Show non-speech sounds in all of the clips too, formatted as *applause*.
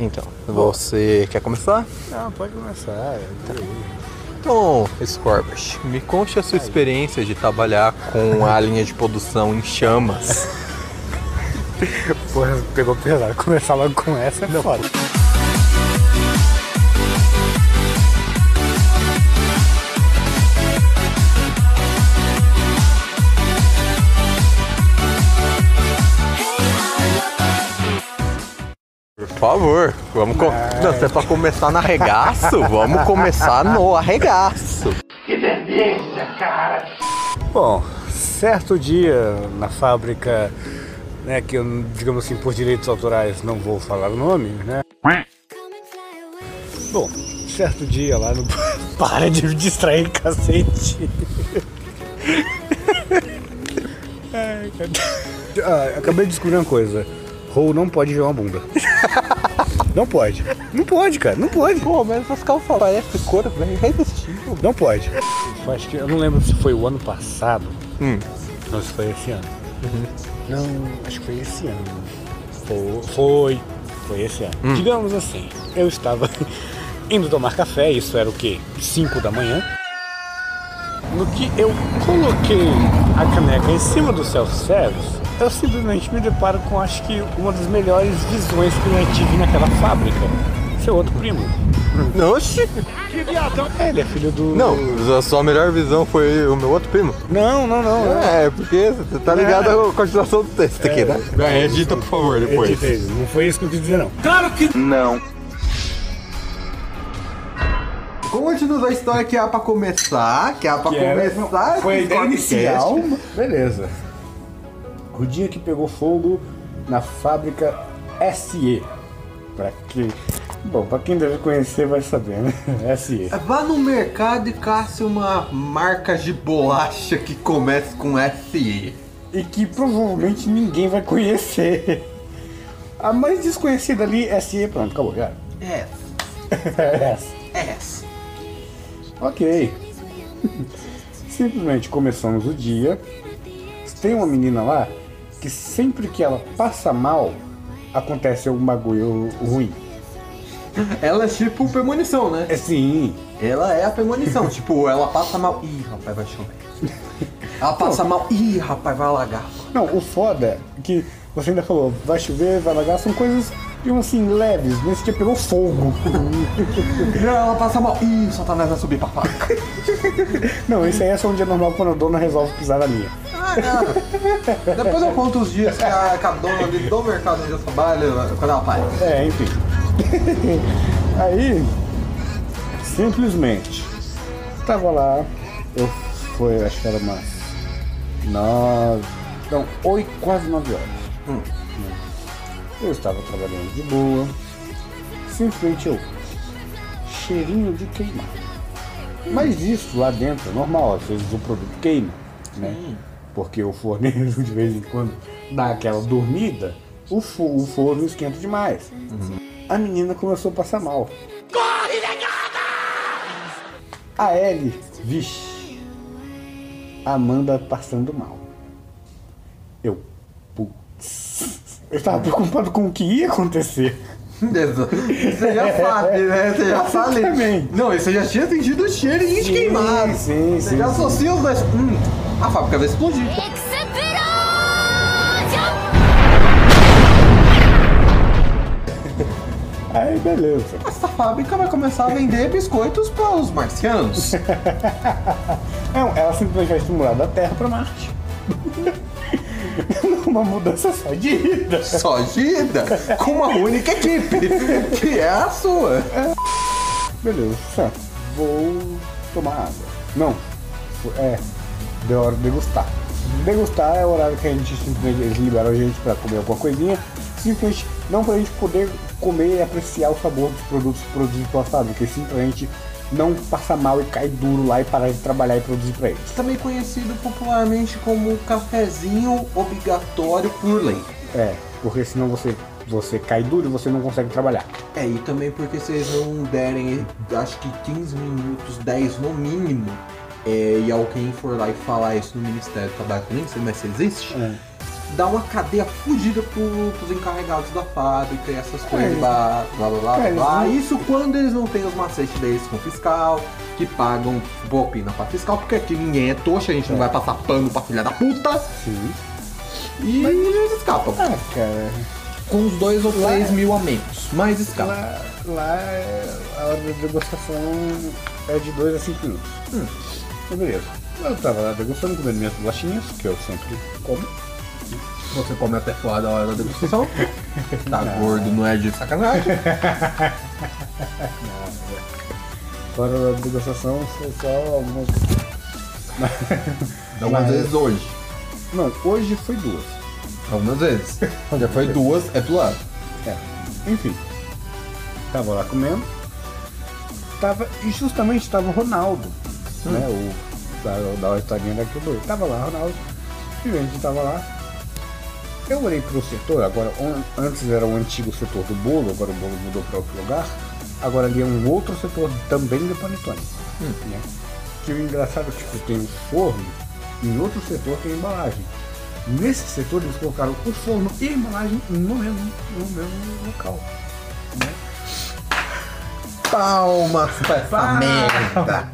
Então, você quer começar? Não, pode começar. Então, Scorbas, me conte a sua experiência de trabalhar com a linha de produção em chamas. *laughs* Porra, pegou pesado. Começar logo com essa é foda. Favor, vamos com... Não, se é pra começar no arregaço, vamos começar no arregaço. Bom, certo dia na fábrica, né, que eu, digamos assim, por direitos autorais não vou falar o nome, né? Bom, certo dia lá no. *laughs* Para de me distrair, cacete! *laughs* Ai, cara. Ah, acabei de descobrir uma coisa. Rou não pode ver uma bunda. *laughs* Não pode. Não pode, cara. Não pode. Pô, mas essas calças parece cor, velho, irresistível. Não pode. Eu acho que eu não lembro se foi o ano passado Hum. ou se foi esse ano. Não, acho que foi esse ano. Foi, foi, foi esse ano. Digamos assim, eu estava *laughs* indo tomar café, isso era o quê? 5 da manhã. No que eu coloquei a caneca em cima do self-service, eu simplesmente me deparo com acho que uma das melhores visões que eu já tive naquela fábrica. Seu outro primo. *laughs* Oxi! É, ele é filho do. Não, a sua melhor visão foi o meu outro primo. Não, não, não. É, porque você tá ligado à continuação do texto aqui, né? É, edita, por favor, depois. Edita Não foi isso que eu quis dizer, não. Conte-nos a história que há pra começar, que há pra Que era- começar. Foi a ideia inicial. Beleza. O dia que pegou fogo na fábrica SE. Pra que. Bom, pra quem deve conhecer vai saber, né? *laughs* SE. Vá no mercado e caça uma marca de bolacha que comece com SE. E que provavelmente ninguém vai conhecer. A mais desconhecida ali é SE, pronto, acabou, já. É, *laughs* É essa. essa. Ok. *laughs* Simplesmente começamos o dia. Tem uma menina lá que sempre que ela passa mal, acontece algum bagulho ruim. Ela é tipo premonição, né? É sim. Ela é a premonição. *laughs* tipo, ela passa mal. Ih, rapaz, vai chover. Ela passa mal. Ih, rapaz, vai alagar. Não, o foda é que você ainda falou, vai chover, vai lagar, são coisas, digamos assim, leves. Nesse dia pegou fogo. *laughs* Não, ela passa mal. Ih, o Satanás vai subir pra faca. *laughs* Não, isso aí é só um dia normal quando a dona resolve pisar na linha. Ah, não. Depois eu conto os dias que a, que a dona ali do mercado onde eu trabalho, quando ela para. É, enfim. *laughs* Aí, simplesmente, tava lá, eu foi, acho que era umas nove, não, oito, quase nove horas. Hum. Eu estava trabalhando de boa, simplesmente eu, cheirinho de queimado. Mas isso lá dentro é normal, às vezes o produto queima, né? Porque o forneiro de vez em quando dá aquela dormida, o, o forno esquenta demais. A menina começou a passar mal. Corre, A Ellie, vixe. Amanda passando mal. Eu, putz. Eu estava preocupado com o que ia acontecer. Você já sabe, né? Você já sabe. Não, você já tinha sentido o cheirinho de Sim, queimado. sim, Você sim, já sim. associa os dois. Hum, a fábrica vai explodir. *laughs* Aí, beleza. Essa fábrica vai começar a vender biscoitos para os marcianos. *laughs* Não, ela simplesmente vai estimular da Terra para Marte. *laughs* Uma mudança só de ida. Só de ida, com uma única equipe, que é a sua. Beleza. Vou tomar água. Não, é, deu hora de degustar. Degustar é o horário que a gente simplesmente, eles liberam a gente pra comer alguma coisinha, simplesmente não pra gente poder comer e apreciar o sabor dos produtos produzidos pela fábrica, e sim pra gente não passar mal e cair duro lá e parar de trabalhar e produzir pra eles. Também conhecido popularmente como cafezinho obrigatório por lei. É, porque senão você, você cai duro e você não consegue trabalhar. É, e também porque se eles não derem, acho que 15 minutos, 10 no mínimo, é, e alguém for lá e falar isso no Ministério do Trabalho, que nem sei mais se existe, É. dá uma cadeia fugida pro, pros encarregados da fábrica e essas coisas, É, blá blá blá blá, é, blá. Isso quando eles não têm os macetes deles com o fiscal, que pagam propina pra fiscal, porque aqui ninguém é trouxa, a gente não vai passar pano pra filha da puta. Sim. E eles escapam. Ah, cara. Com uns dois ou Lá- três mil a menos. Mas escapam. Lá, lá é- a hora da degustação é de 2 a 5 minutos. Hum. Então, beleza. Eu tava lá degustando, comendo minhas bolachinhas, que eu sempre como. Você come até fora da hora da degustação. tá *laughs* gordo, não é de sacanagem. *laughs* Fora da degustação, foi só algumas. Algumas Mas- vezes hoje. Não, hoje foi duas. Algumas vezes. Já foi duas, é pro lado. É. Enfim. Tava lá comendo. Tava, e justamente tava o Ronaldo, né? O da, da historinha da Quebrou. Tava lá, Ronaldo. E a gente tava lá. Eu olhei pro setor, agora on- antes era o antigo setor do bolo, agora o bolo mudou para outro lugar. Agora ali é um outro setor também de panetone. Né? Que o engraçado é que tipo, tem o forno, e em outro setor tem a embalagem. Nesse setor eles colocaram o forno e a embalagem no mesmo, no mesmo local. Né? Palmas pra essa merda.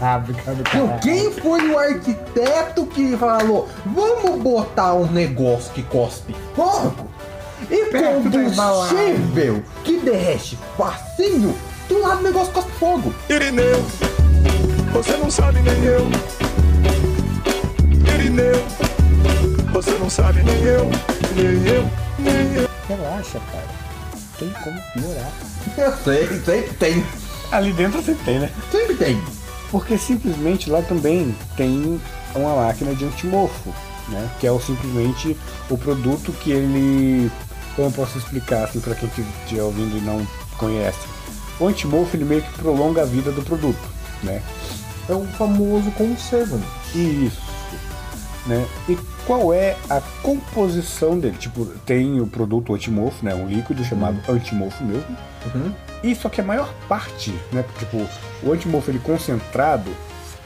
Ah, obrigado, Meu, cara. quem foi o arquiteto que falou, vamos botar um negócio que cospe fogo e Perto combustível que derrete facinho do lado do negócio que cospe fogo? Irineu, você não sabe nem eu. Irineu, você não sabe nem eu, nem eu, nem eu. Relaxa, cara. Tem como piorar. Eu sei, sempre tem, Ali dentro sempre tem, né? sempre tem. Porque simplesmente lá também tem uma máquina de antimorfo, né? Que é o, simplesmente o produto que ele. Como eu posso explicar assim para quem estiver ouvindo e não conhece? O antimorfo ele meio que prolonga a vida do produto, né? É o famoso conservante. Isso. Né? E qual é a composição dele? Tipo, tem o produto antimorfo, né? Um líquido chamado antimorfo mesmo. Uhum. E só que a maior parte, né? Tipo, o antimorfo ele concentrado,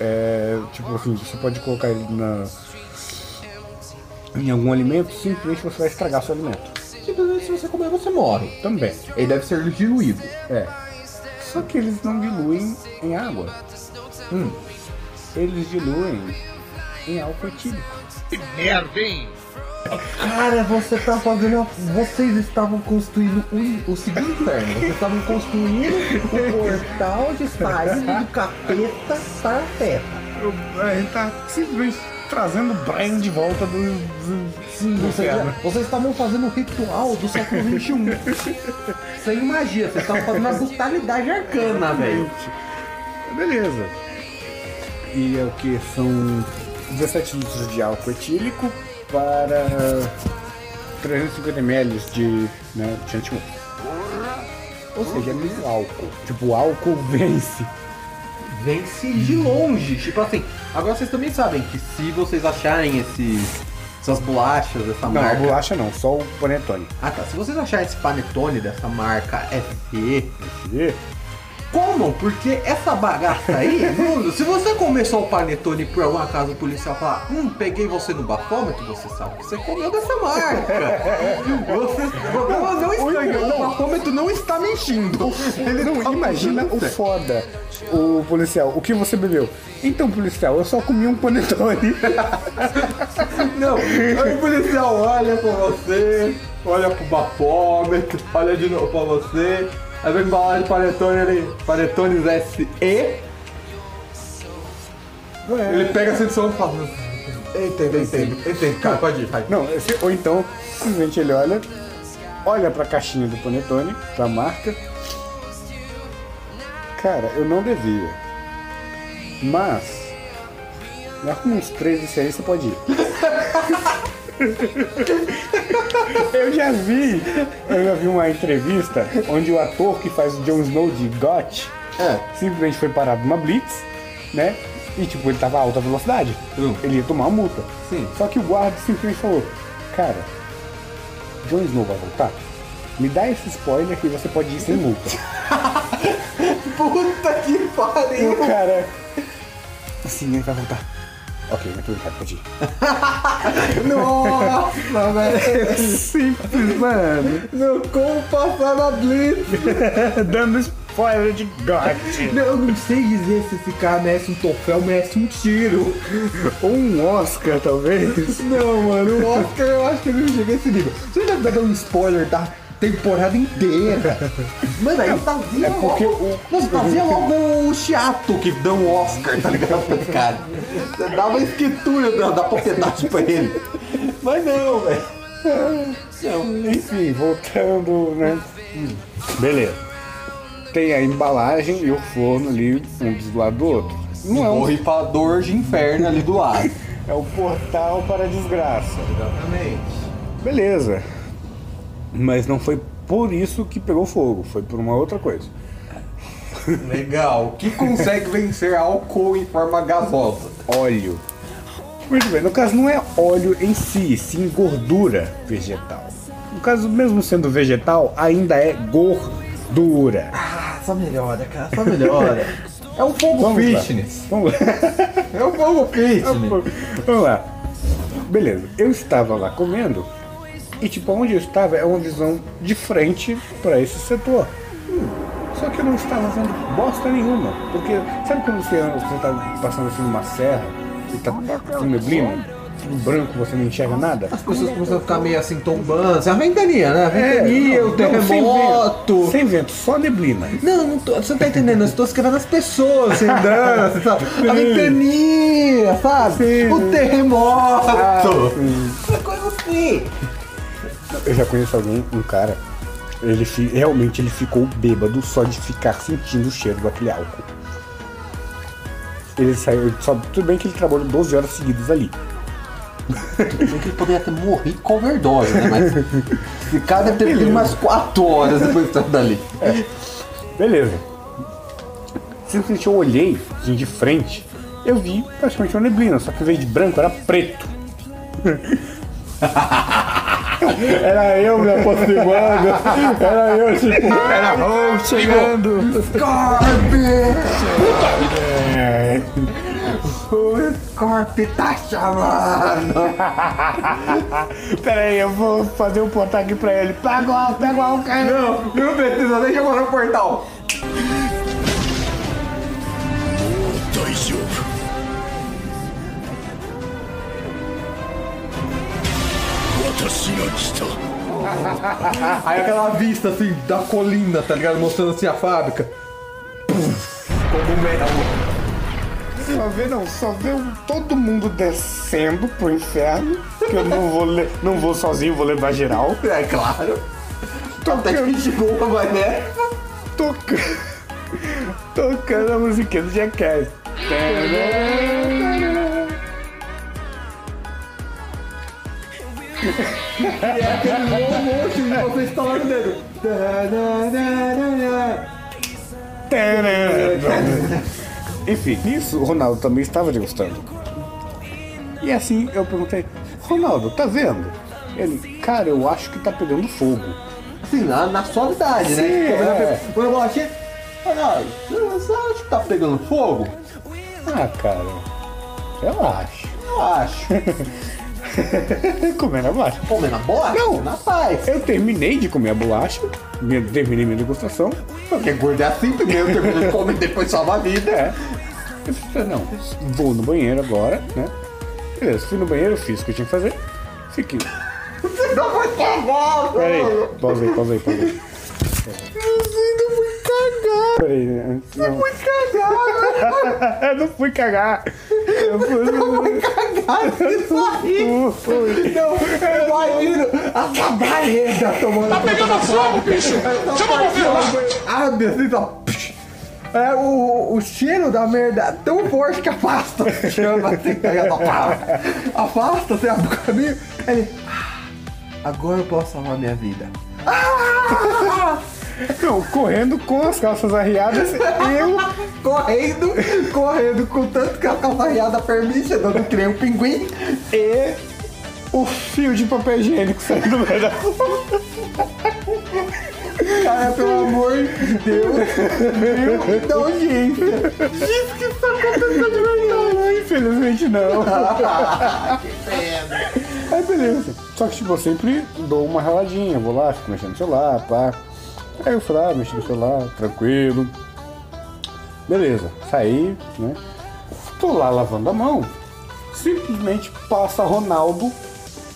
é, tipo assim, você pode colocar ele na, em algum alimento, simplesmente você vai estragar seu alimento. Simplesmente se você comer, você morre. Também. Ele deve ser diluído. É. Só que eles não diluem em água. Hum. Eles diluem em álcool etílico. Cara, você tá fazendo. Vocês estavam construindo o, o segundo inferno. Vocês estavam construindo o portal de saída do capeta para a terra. A gente tá simplesmente trazendo o Brian de volta do, do, Sim, do vocês, vocês estavam fazendo o ritual do século XXI. Sem magia, vocês estavam fazendo a brutalidade arcana, velho. Beleza. E é o que? São 17 litros de álcool etílico para 350 ml de, né, de antimorfo. Ou seja, é meio álcool. Tipo, o álcool *laughs* vence. Vence de longe. Tipo assim, agora vocês também sabem que se vocês acharem esses. Essas bolachas dessa Não, marca. bolacha não, só o panetone. Ah tá, se vocês acharem esse panetone dessa marca FE, E comam, porque essa bagaça aí, mano, se você comer só o panetone por algum acaso o policial falar, hum, peguei você no bafômetro, você sabe que você comeu dessa marca. Você não, não estranhou, o bafômetro não está mentindo. Ele Não, tá imagina o foda. O policial, o que você bebeu? Então, policial, eu só comi um panetone. Não, aí o policial olha pra você, olha pro bafômetro, olha de novo pra você, aí vem embalagem de panetone ali, panetones SE, ele pega assim do som e fala, entendo, entendo, entendo, cara, pode ir, vai. Não, esse- ou então, simplesmente ele olha, olha pra caixinha do panetone, pra marca. Cara, eu não devia. Mas, com uns três desse aí você pode ir. *laughs* eu já vi, eu já vi uma entrevista onde o ator que faz o Jon Snow de GOT É. simplesmente foi parado numa blitz, né? E tipo, ele tava a alta velocidade. Hum. Ele ia tomar uma multa. Sim. Só que o guarda simplesmente falou, cara, Jon Snow vai voltar? Me dá esse spoiler que você pode ir sem multa. *laughs* Puta que e pariu! o cara. Assim, ele vai voltar. Ok, mas tudo bem, pode ir. *laughs* Nossa, velho. Simples, mano. Não, como passar na Blitz? *laughs* Dando spoiler de God. Não, eu não sei dizer se esse cara merece um troféu, merece um tiro. Ou um Oscar, talvez. Não, mano, o Oscar eu acho que ele não chega a esse nível. Você já tá dando um spoiler da temporada inteira. Mano, aí fazia é porque logo, o- Não, fazia logo o chiato que dá um Oscar, tá ligado? Pra esse cara. Você dava a escritura da, da propriedade pra ele. Mas não, velho. Enfim, voltando, né? Beleza. Tem a embalagem e o forno ali, um do lado do outro. Não é um Borrifador de inferno ali do lado. É o portal para a desgraça. Exatamente. Beleza. Mas não foi por isso que pegou fogo, foi por uma outra coisa. Legal. O que consegue vencer álcool em forma gasosa? Óleo. Muito bem, no caso não é óleo em si, sim gordura vegetal. No caso, mesmo sendo vegetal, ainda é gordura. Ah, só melhora, cara, só melhora. *laughs* É um fogo Vamos lá. fitness. Vamos lá. É um fogo *laughs* fitness. Vamos lá. Beleza, eu estava lá comendo e tipo, onde eu estava é uma visão de frente para esse setor. Só que eu não estava vendo bosta nenhuma. Porque sabe quando você, você tá passando assim numa serra e tá com neblina? Tudo branco, você não enxerga nada? As pessoas começam a ficar meio assim tombando. É a ventania, né? A ventania, não, o não, terremoto. Sem vento, sem vento, só neblina. Não, não tô, você não tá entendendo, eu estou escrevendo as pessoas assim, andando, assim, sabe? A ventania, sabe? Sim. O terremoto. Ah, sim. Essa coisa assim. Eu já conheço alguém, um cara, ele realmente ele ficou bêbado só de ficar sentindo o cheiro daquele álcool. Ele saiu, só, tudo bem que ele trabalhou 12 horas seguidas ali. Eu sei que ele poderia ter morrido com overdose, né? Mas cara deve ter vivido umas 4 horas depois de sair dali. Beleza. Simplesmente eu olhei assim, de frente, eu vi praticamente uma neblina, só que em vez de branco era preto. *laughs* *laughs* era eu me aproximando, era eu tipo, era eu chegando. É. O Scorp tá chamando. *laughs* Pera aí, eu vou fazer um portal aqui pra ele. Pega o pega o cara. Não, não precisa, deixa eu no portal. Aí aquela vista assim da colina, tá ligado? Mostrando assim a fábrica. Puf, Como mel. Só vê, não, só vê todo mundo descendo pro inferno. Que eu não vou, não vou sozinho, vou levar geral. É claro. Até que gente boa, vai né? Tocando, tocando a musiquinha do Jackass. E é aquele slow motion de você estalar o dedo. Enfim, nisso o Ronaldo também estava degustando. E assim eu perguntei, Ronaldo, tá vendo? Ele, cara, eu acho que tá pegando fogo. Assim, na, na suavidade, Sim, né? é. Quando a bolachinha. Olha, você acha que tá pegando fogo? Ah, cara, eu acho. Eu acho. *laughs* *laughs* Comendo a bolacha. Comendo a bolacha? Não. Na paz. Eu terminei de comer a bolacha, minha- terminei minha degustação. Porque gordo é assim também, eu termino de comer depois salva a vida. É. Eu falei, não, vou no banheiro agora, né? Beleza, fui no banheiro, fiz o que eu tinha que fazer. Fiquei. Você não foi cagado! Pera aí, pausa aí, pausa aí, pausa aí. Você não foi cagado! Pera aí, né? Não, Foi cagado! eu não fui cagar. Eu fui. Cagado isso aí! Não fui. Não, eu imagino a cabareda tomando Tá pegando fogo, bicho! Chama o bombeiro! Abre assim, ó. É, o, o cheiro da merda é tão forte que afasta. Chama assim, pega a pá. Afasta, você abre o caminho. Ele. "Ah, Agora eu posso salvar minha vida. Ah! *laughs* Não, correndo com as calças arriadas, eu. Correndo, correndo com tanto que a calçarreada permite, dando que nem um pinguim. e o fio de papel higiênico saindo do meio da Cara, pelo amor de Deus, meu, que nojência. Diz que isso aconteceu de verdade. Infelizmente não. Que pena. beleza. Só que tipo, eu sempre dou uma raladinha, vou lá, fico mexendo no celular, pá. Aí eu fui lá, mexi no celular, tranquilo. Beleza, saí, né? Tô lá lavando a mão. Simplesmente passa Ronaldo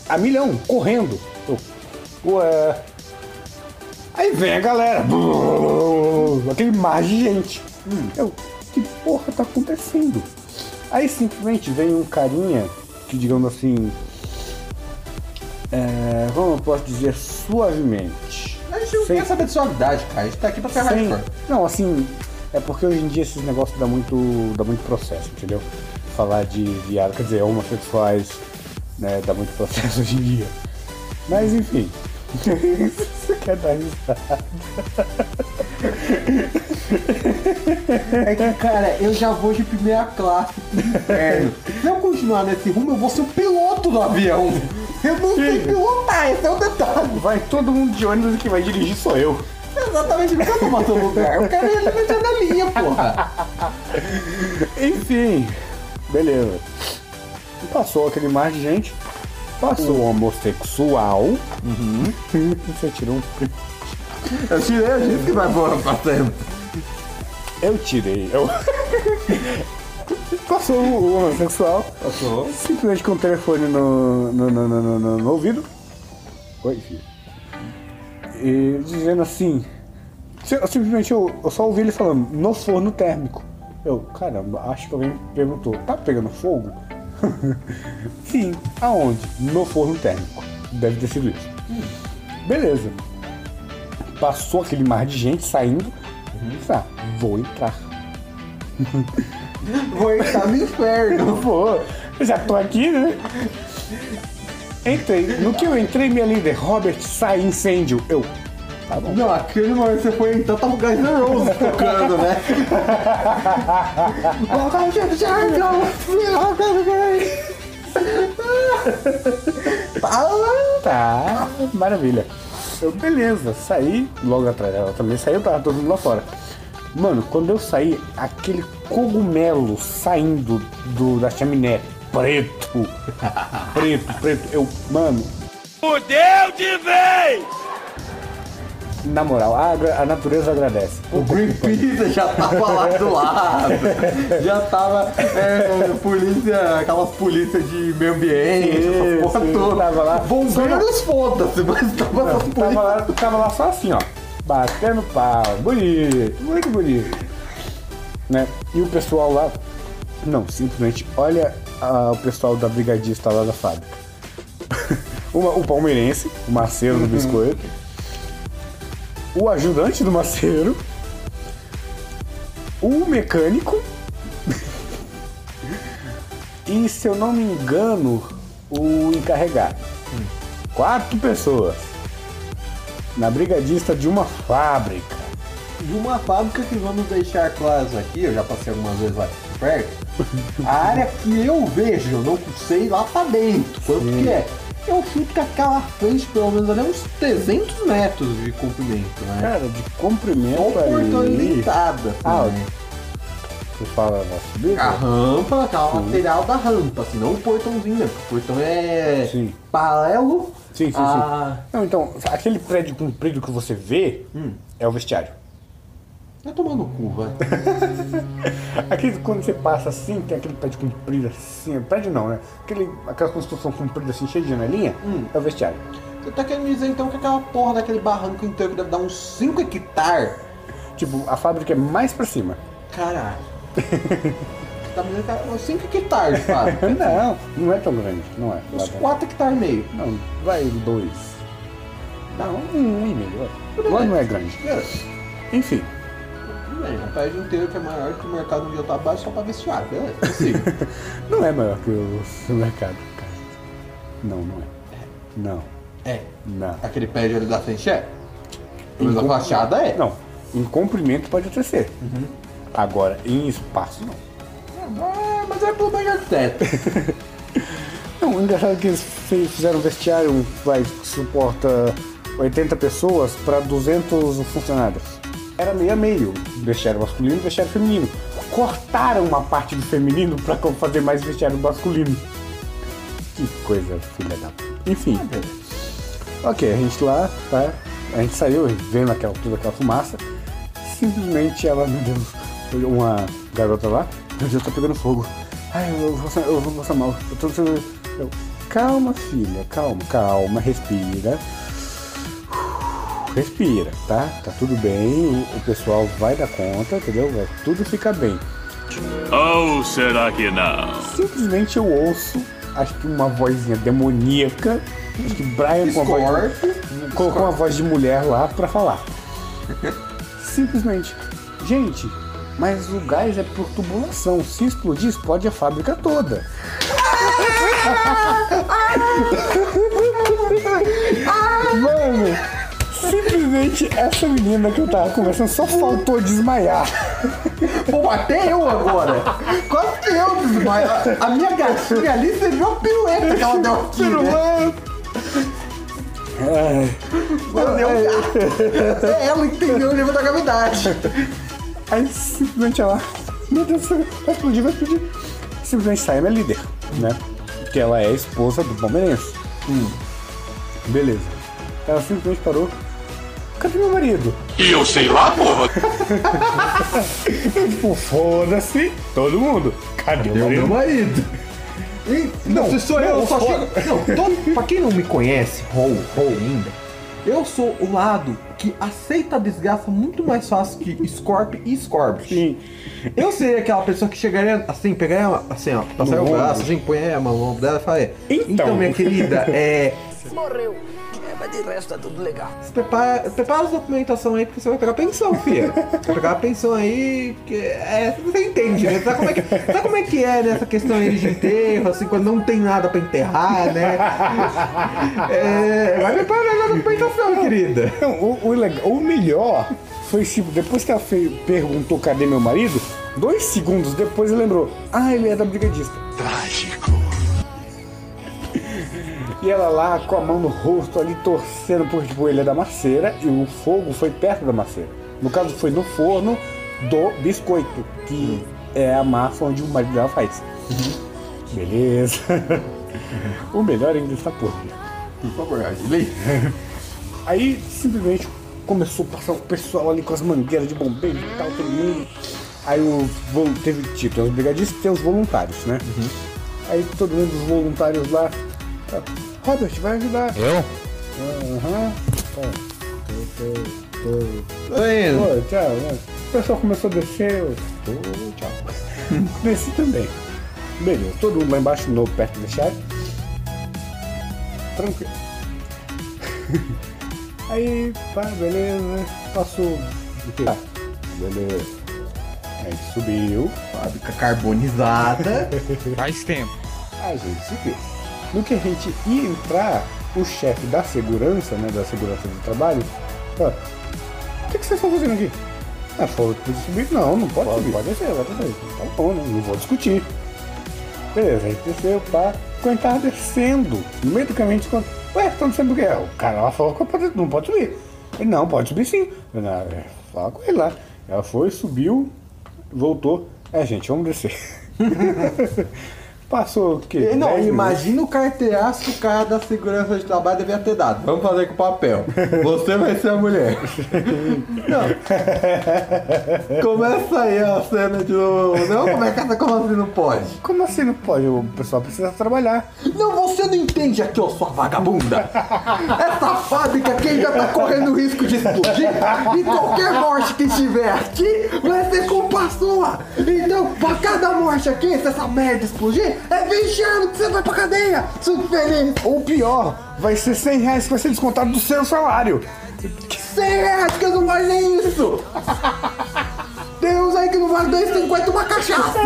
a milhão, correndo. Eu, ué. Aí vem a galera. brrr, Aquele mar de gente. Eu, que porra tá acontecendo? Aí simplesmente vem um carinha que, digamos assim. É, como eu posso dizer suavemente? Gente não Sem- quer saber de suavidade, cara. A gente tá aqui pra ser Sem- hardcore. Não, assim, é porque hoje em dia esses negócios dá muito, dá muito processo, entendeu? Falar de viado, quer dizer, homossexuais, né, dá muito processo *laughs* hoje em dia. Mas enfim. Você quer dar risada? É que, cara, eu já vou de primeira classe pro inferno. Se eu continuar nesse rumo, eu vou ser o piloto do avião. Eu não sei pilotar, esse é o detalhe. Vai todo mundo de ônibus e quem vai dirigir sou eu. Exatamente, não quero tomar seu lugar. Eu quero meter na linha, porra. *laughs* Enfim, beleza. Passou aquele mar de gente. Passou o homossexual. *laughs* Você tirou um print. Eu tirei a gente que vai embora pra sempre. Eu tirei. Eu... Passou o homossexual. Passou. Simplesmente com o telefone no, no, no, no, no- no- ouvido. Oi, filho. E dizendo assim. si- Simplesmente eu, eu só ouvi ele falando, no forno térmico. Eu, caramba, acho que alguém perguntou, tá pegando fogo? *laughs* Sim, aonde? No forno térmico. Deve ter sido isso. Beleza. Passou aquele mar de gente saindo. Ah, vou entrar. *laughs* *laughs* Vou entrar no inferno. *laughs* Eu já tô aqui, né? Entrei. No que eu entrei, minha líder, Robert, sai incêndio. Eu. Tá bom. Não, aquele momento que você foi entrar, tava o Guys N' Roses tocando, né? Welcome to the jungle. Tá, maravilha. Eu, beleza, saí logo atrás dela também saiu, tava todo mundo lá fora. Mano, quando eu saí, aquele cogumelo saindo do, da chaminé, preto, *laughs* preto, preto, eu, mano, Fudeu de vez! na moral, a, a natureza agradece. O Greenpeace já tava lá do lado. *laughs* Já tava é, polícia, aquelas polícias de meio ambiente, essa porra toda. tava lá. Bombeiros, foda-se, mas tava Não, tava, lá, tava lá só assim, ó. Batendo pau. Bonito, muito bonito. Né? E o pessoal lá. Não, simplesmente olha ah, o pessoal da brigadista lá da fábrica. *laughs* Uma- o palmeirense, o Marcelo do Biscoito. O ajudante do Marcelo. O mecânico. *laughs* e se eu não me engano, o encarregado. Quatro pessoas na brigadista de uma fábrica. De uma fábrica que vamos deixar claros aqui, eu já passei algumas vezes lá perto. A área que eu vejo, eu não sei lá pra dentro, quanto Sim. que é. Eu chuto que aquela frente, pelo menos ali, é uns 300 metros de comprimento, né? Cara, de comprimento Só portão ali. limitado, assim, Ah, né? Você fala na subida? A rampa, aquela lateral da rampa, assim, não o portãozinho, né? Porque o portão é Sim. paralelo Sim, sim, sim. a... Não, então, aquele prédio comprido que você vê Hum. é o vestiário. Vai tomar no cu, vai. *laughs* Aquele quando você passa assim, tem aquele prédio comprido assim. Prédio não, né? Aquele, aquela construção comprida assim, cheia de janelinha, Hum. é o vestiário. Você tá querendo dizer então que aquela porra daquele barranco inteiro que deve dar uns 5 hectares? Tipo, a fábrica é mais pra cima. Caralho. Tá me dizendo que é uns 5 hectares, Fábio. *laughs* Não, não é tão grande, não é. Uns Lá vai- 4 hectares e meio. Não, vai dois. Não, um e meio. Lá não é grande. Beleza. Enfim. Tudo bem, um prédio inteiro que é maior que o mercado onde eu trabalho só pra vestiário. Beleza, *laughs* consigo. Não é maior que o supermercado, cara. Não, não é. Não, é. não. Aquele prédio ali da frente é? Em a fachada é. Não, em comprimento pode até ser. Agora, em espaço, não. Ah, mas é problema de arquiteto. *laughs* Não, o engraçado é que eles fizeram um vestiário que vai, que suporta 80 pessoas para 200 funcionários. Era meio a meio, vestiário masculino e vestiário feminino. Cortaram uma parte do feminino para fazer mais vestiário masculino. Que coisa, filha da puta. Enfim. Ok, a gente lá, tá? A gente saiu vendo aquela, toda aquela fumaça. Simplesmente ela, meu Deus, uma garota lá, meu Deus, tá pegando fogo. Ai, eu vou, eu vou passar mal. Eu tô eu- calma, filha, calma, calma, respira. Respira, tá? Tá tudo bem, o, pessoal vai dar conta, entendeu? Vai tudo ficar bem. Ou será que não? Simplesmente eu ouço, acho que uma vozinha demoníaca, acho que Brian com a voz, colocou uma voz de mulher lá pra falar. *laughs* Simplesmente, gente, mas o gás é por tubulação, se explodir explode a fábrica toda. Mano, simplesmente essa menina que eu tava conversando só faltou desmaiar. Pô, até eu agora. Quase que eu desmaio. A- minha gatinha ali, você viu a pirueta que ela deu aqui, né? Ai. Um gato. É, ela entendeu o nível da gravidade. Aí simplesmente ela, meu Deus vai explodir, vai explodir. Simplesmente sai a minha líder, né? Que ela é a esposa do palmeirense. Hum. Beleza. Ela simplesmente parou. Cadê meu marido? E eu sei lá, porra. *laughs* Eu, tipo, foda-se todo mundo. Cadê o É o meu marido? marido. E, não, se sou eu, não, eu só foda. chego. Não, todo, pra quem não me conhece, ou, ou ainda, eu sou o lado que aceita a desgraça muito mais fácil que Scorp e Scorpius. Sim. Eu seria aquela pessoa que chegaria assim, pegaria uma- assim, ó, passaria o ombro. braço, assim, põe a mão no ombro dela e falaria. Então. Então, minha querida, é. Morreu. Mas de resto tá tudo legal. Prepara, prepara a documentação aí, porque você vai pegar pensão, filha. Vai pegar a pensão aí, que é, você entende, né? Sabe como, é que, sabe como é que é nessa questão aí de enterro, assim, quando não tem nada pra enterrar, né? É, vai preparando a documentação, querida. O, o, legal- o melhor foi tipo, depois que ela perguntou cadê meu marido, dois segundos depois ele lembrou, ah, ele é da brigadista. Trágico. E ela lá com a mão no rosto ali torcendo, porque tipo, ele é da maceira e o fogo foi perto da maceira. No caso foi no forno do biscoito, que é a massa onde o marido dela faz. Beleza. *laughs* o melhor ainda está por vir. Por favor, Agilei. *laughs* Aí simplesmente começou a passar o pessoal ali com as mangueiras de bombeiro e tal, todo mundo. Aí o teve tipo, tem os brigadistas e tem os voluntários, né? Aí todo mundo, os voluntários lá. Robert, vai ajudar. Eu? Aham. Tá. Tô, tô, tô. Tô indo. Oi, tchau. né? O pessoal começou a descer. Eu, tô, tchau. *laughs* Desci também. Beleza, todo mundo lá embaixo, no perto da chave. Tranquilo. *laughs* Aí, pá, beleza. Passou. Ah, beleza. Aí subiu. Fábrica carbonizada. Faz tempo. A gente subiu. No que a gente ia entrar, o chefe da segurança, né? Da segurança do trabalho, falou, o que, que vocês estão fazendo aqui? Ah, falou que subir. Não, não pode, subir. Pode descer, pode descer. Tá bom, né? Não vou discutir. Beleza, aí desceu, pá. Quando tava descendo, no meio do caminho, a gente conta, ué, estão descendo por quê? O cara lá falou que pode- não pode subir. Ele, não, pode subir sim. Eu, não, é, fala com ele lá. Ela foi, subiu, voltou. É, gente, vamos descer. *laughs* Passou o quê? Não, 10 minutos? imagina o carteiraço que o cara da segurança de trabalho devia ter dado. Vamos fazer com papel. *laughs* Você vai ser a mulher. Não. Começa aí a cena de novo. Não, como é que essa como assim não pode? Como assim não pode? O pessoal precisa trabalhar. Não, você não entende aqui, ó, sua vagabunda. Essa fábrica aqui ainda tá correndo risco de explodir. E qualquer morte que estiver aqui vai ser culpa sua. Então, pra cada morte aqui, se essa merda explodir, é 20 anos que você vai pra cadeia, seu infeliz. Ou pior, vai ser 100 reais que vai ser descontado do seu salário. 100 reais que eu não vale nem isso! Tem uns aí que não vale 2,50 uma cachaça!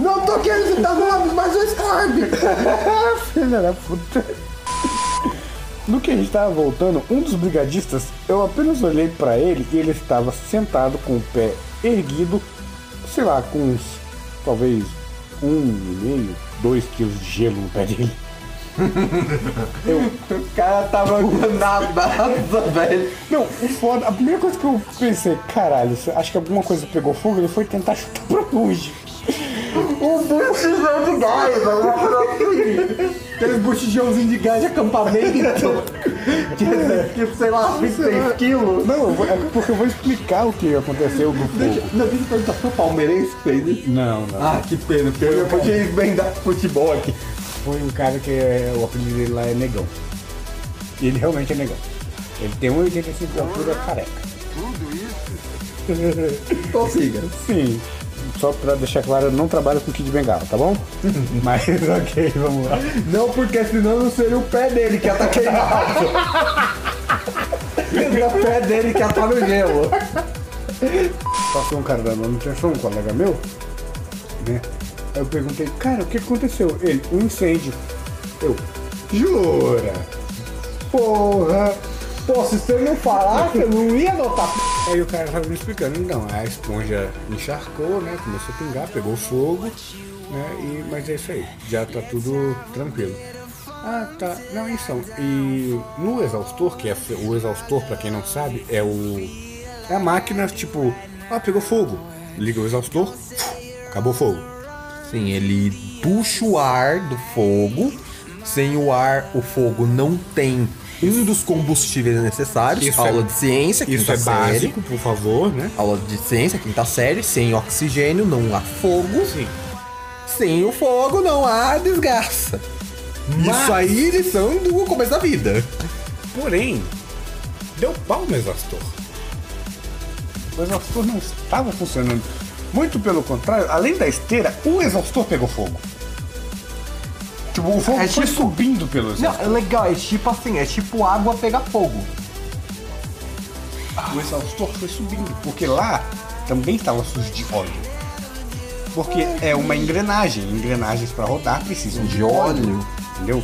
Não tô querendo citar nomes, mas o Scorb! *laughs* Filha da puta. No que a gente tava voltando, um dos brigadistas, eu apenas olhei pra ele e ele estava sentado com o pé erguido, sei lá, com uns, talvez, um e meio, dois quilos de gelo no pé dele. *laughs* O cara tava na brasa, velho. Não, o foda, a primeira coisa que eu pensei, caralho, acho que alguma coisa pegou fogo, ele foi tentar chutar pra longe. Um botijão de gás, uma coisa assim. Aqueles botijãozinhos de gás de acampamento. Que, sei lá, 26 quilos. Não, é porque eu vou explicar o que aconteceu com o Deixa, fogo. não, deixa eu perguntar, foi o palmeirense que fez isso? Não, não. Ah, que pena, porque eu podia emendar futebol aqui. Foi um cara que é, o apelido dele lá é Negão. E ele realmente é negão. Ele tem 1,85 de altura careca. *laughs* Então siga. Sim. Só pra deixar claro, eu não trabalho com Kid Bengala, tá bom? *laughs* Mas ok, vamos lá. Não, porque senão não seria o pé dele que ia estar queimado. *laughs* Seria o pé dele que ia estar no gelo. Passou um cara da manutenção, um colega meu, né? Aí eu perguntei, cara, o que aconteceu? Ele, um incêndio. Eu, jura? Porra. Pô, se você não falasse, eu não ia notar. Aí o cara tava me explicando, então, a esponja encharcou, né? Começou a pingar, pegou fogo, né? E, mas é isso aí, já tá tudo tranquilo. Ah, tá. Não, então. E no exaustor, que é o exaustor, pra quem não sabe, é o. É a máquina, tipo, ah, pegou fogo. Liga o exaustor, acabou o fogo. Sim, ele puxa o ar do fogo. Sem o ar, o fogo não tem um dos combustíveis necessários. Isso Aula é- de ciência, quinta Isso é série. básico, por favor, né? Aula de ciência, quinta série. Sem oxigênio, não há fogo. Sim. Sem o fogo, não há desgraça. Isso aí, lição do começo da vida. Porém, deu pau no exaustor. O exaustor não estava funcionando. Muito pelo contrário, além da esteira, o exaustor pegou fogo. Tipo, o fogo É foi tipo- subindo pelo Não, é legal, é tipo assim, é tipo água pegar fogo. O exaustor foi subindo, porque lá também estava sujo de óleo. Porque é uma engrenagem. Engrenagens para rodar precisam de, De óleo. Entendeu?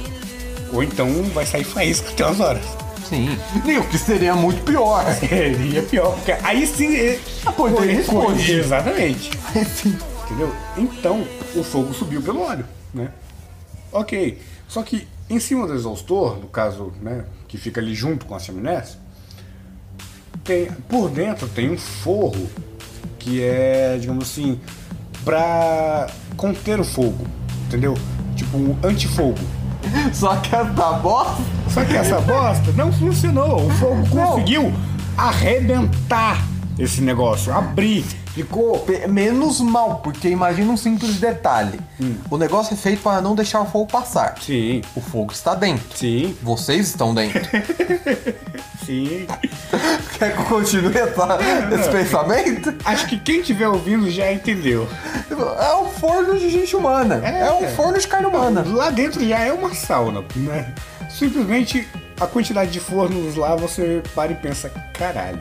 Ou então vai sair faísca até umas horas. Sim. E o que seria muito pior. *laughs* Seria pior, porque aí sim. é- A poder responde. Exatamente. *laughs* Entendeu? Então, o fogo subiu pelo óleo, né? Ok. Só que em cima do exaustor, no caso, né, que fica ali junto com as chaminés, tem, por dentro tem um forro que é, digamos assim, pra conter o fogo, entendeu? Tipo um antifogo. *laughs* Só que essa bosta. Só que essa bosta não funcionou. O fogo Não. conseguiu arrebentar esse negócio, abrir. Ficou menos mal, porque imagina um simples detalhe. O negócio é feito para não deixar o fogo passar. Sim, O fogo está dentro. sim, Vocês estão dentro. *laughs* sim. *laughs* Quer que eu continue essa- esse pensamento? Acho que quem estiver ouvindo já entendeu. É um forno de gente humana. É, É. um forno de carne humana. Lá dentro já é uma sauna, né? Simplesmente a quantidade de fornos lá você para e pensa, caralho.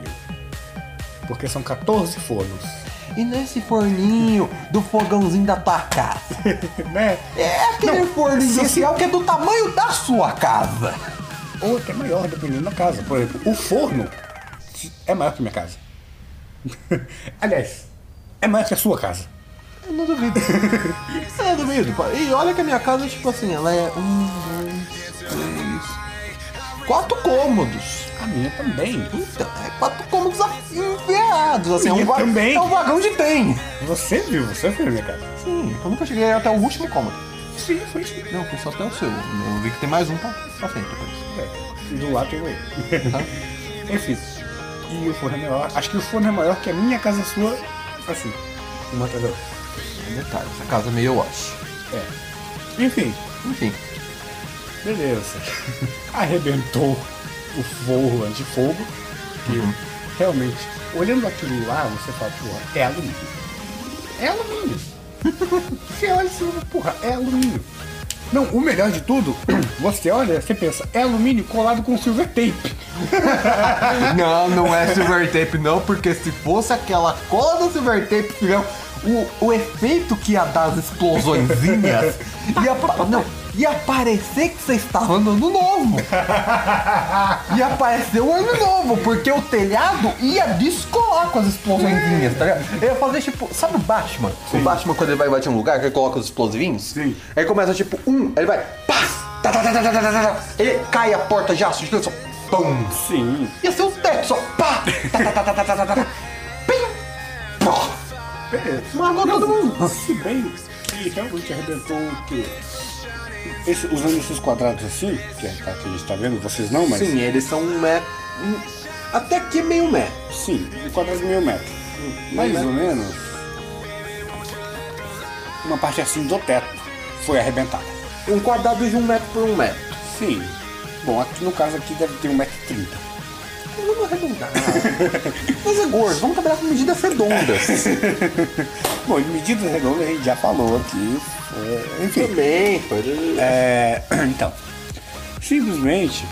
Porque são 14 fornos. E nesse forninho do fogãozinho da tua casa? *laughs* né? É aquele forno industrial que é do tamanho da sua casa. Ou até maior, dependendo da casa. Por exemplo, o forno é maior que minha casa. *laughs* Aliás, é maior que a sua casa. Eu não duvido. *laughs* Isso eu duvido. pô. E olha que a minha casa, tipo assim, ela é um, dois, três, quatro cômodos. A minha também. Então, é quatro cômodos enfiados, assim, é um, também. é um vagão de trem. Você viu, você foi minha casa. Sim, eu nunca cheguei até o último cômodo. Sim, foi sim. Não, foi só até o seu. Eu vi que tem mais um pra, pra frente depois. É, do lado tem o. *laughs* Enfim. E o forno é maior. Acho que o forno é maior que a minha casa sua, assim. Uma da outra. Detalhe, essa casa é meio wash. É. Enfim, Enfim, beleza. *laughs* Arrebentou o forro antifogo. Que realmente, olhando aquilo lá, você fala, porra, é alumínio. É alumínio. *laughs* você olha e fala, porra, é alumínio. Não, o melhor de tudo, *clears throat* você olha, você pensa, é alumínio colado com silver tape. *laughs* Não, não é silver tape não, porque se fosse aquela cola do silver tape, filhão, o, o efeito que ia dar as explosõezinhas ia, não, ia parecer que você estava no ano novo. Ia parecer o ano novo, porque o telhado ia descolar com as explosõezinhas, tá ligado? Ele ia fazer tipo, sabe o Batman? O Batman quando ele vai invadir um lugar, que ele coloca os explosivinhos? Sim. Aí começa tipo, um, ele vai, pá, tá, tá, tá, tá, tá, tá, tá, ele cai a porta de aço, de só, pum, Sim. Ia ser um teto só. Pá! Tá, tá, tá, tá, tá, tá, tá, tá. Pim! Pó! Beleza. Matou todo mundo. Se bem e realmente arrebentou o quê? Esse, usando esses quadrados assim, que, é, que a gente tá vendo, vocês não, mas. Sim, eles são um metro. um- até que meio metro. Sim, um quadrado de meio metro. Mais meio ou menos. Uma parte assim do teto foi arrebentada. Um quadrado de um metro por um metro. Sim. Bom, aqui no caso aqui deve ter 1,30m. Vamos arredondar. Mas é gordo, vamos trabalhar com medidas redondas. *laughs* Bom, de medidas redondas a gente já falou aqui. é, enfim. Também, foi. É, *clears throat* então, simplesmente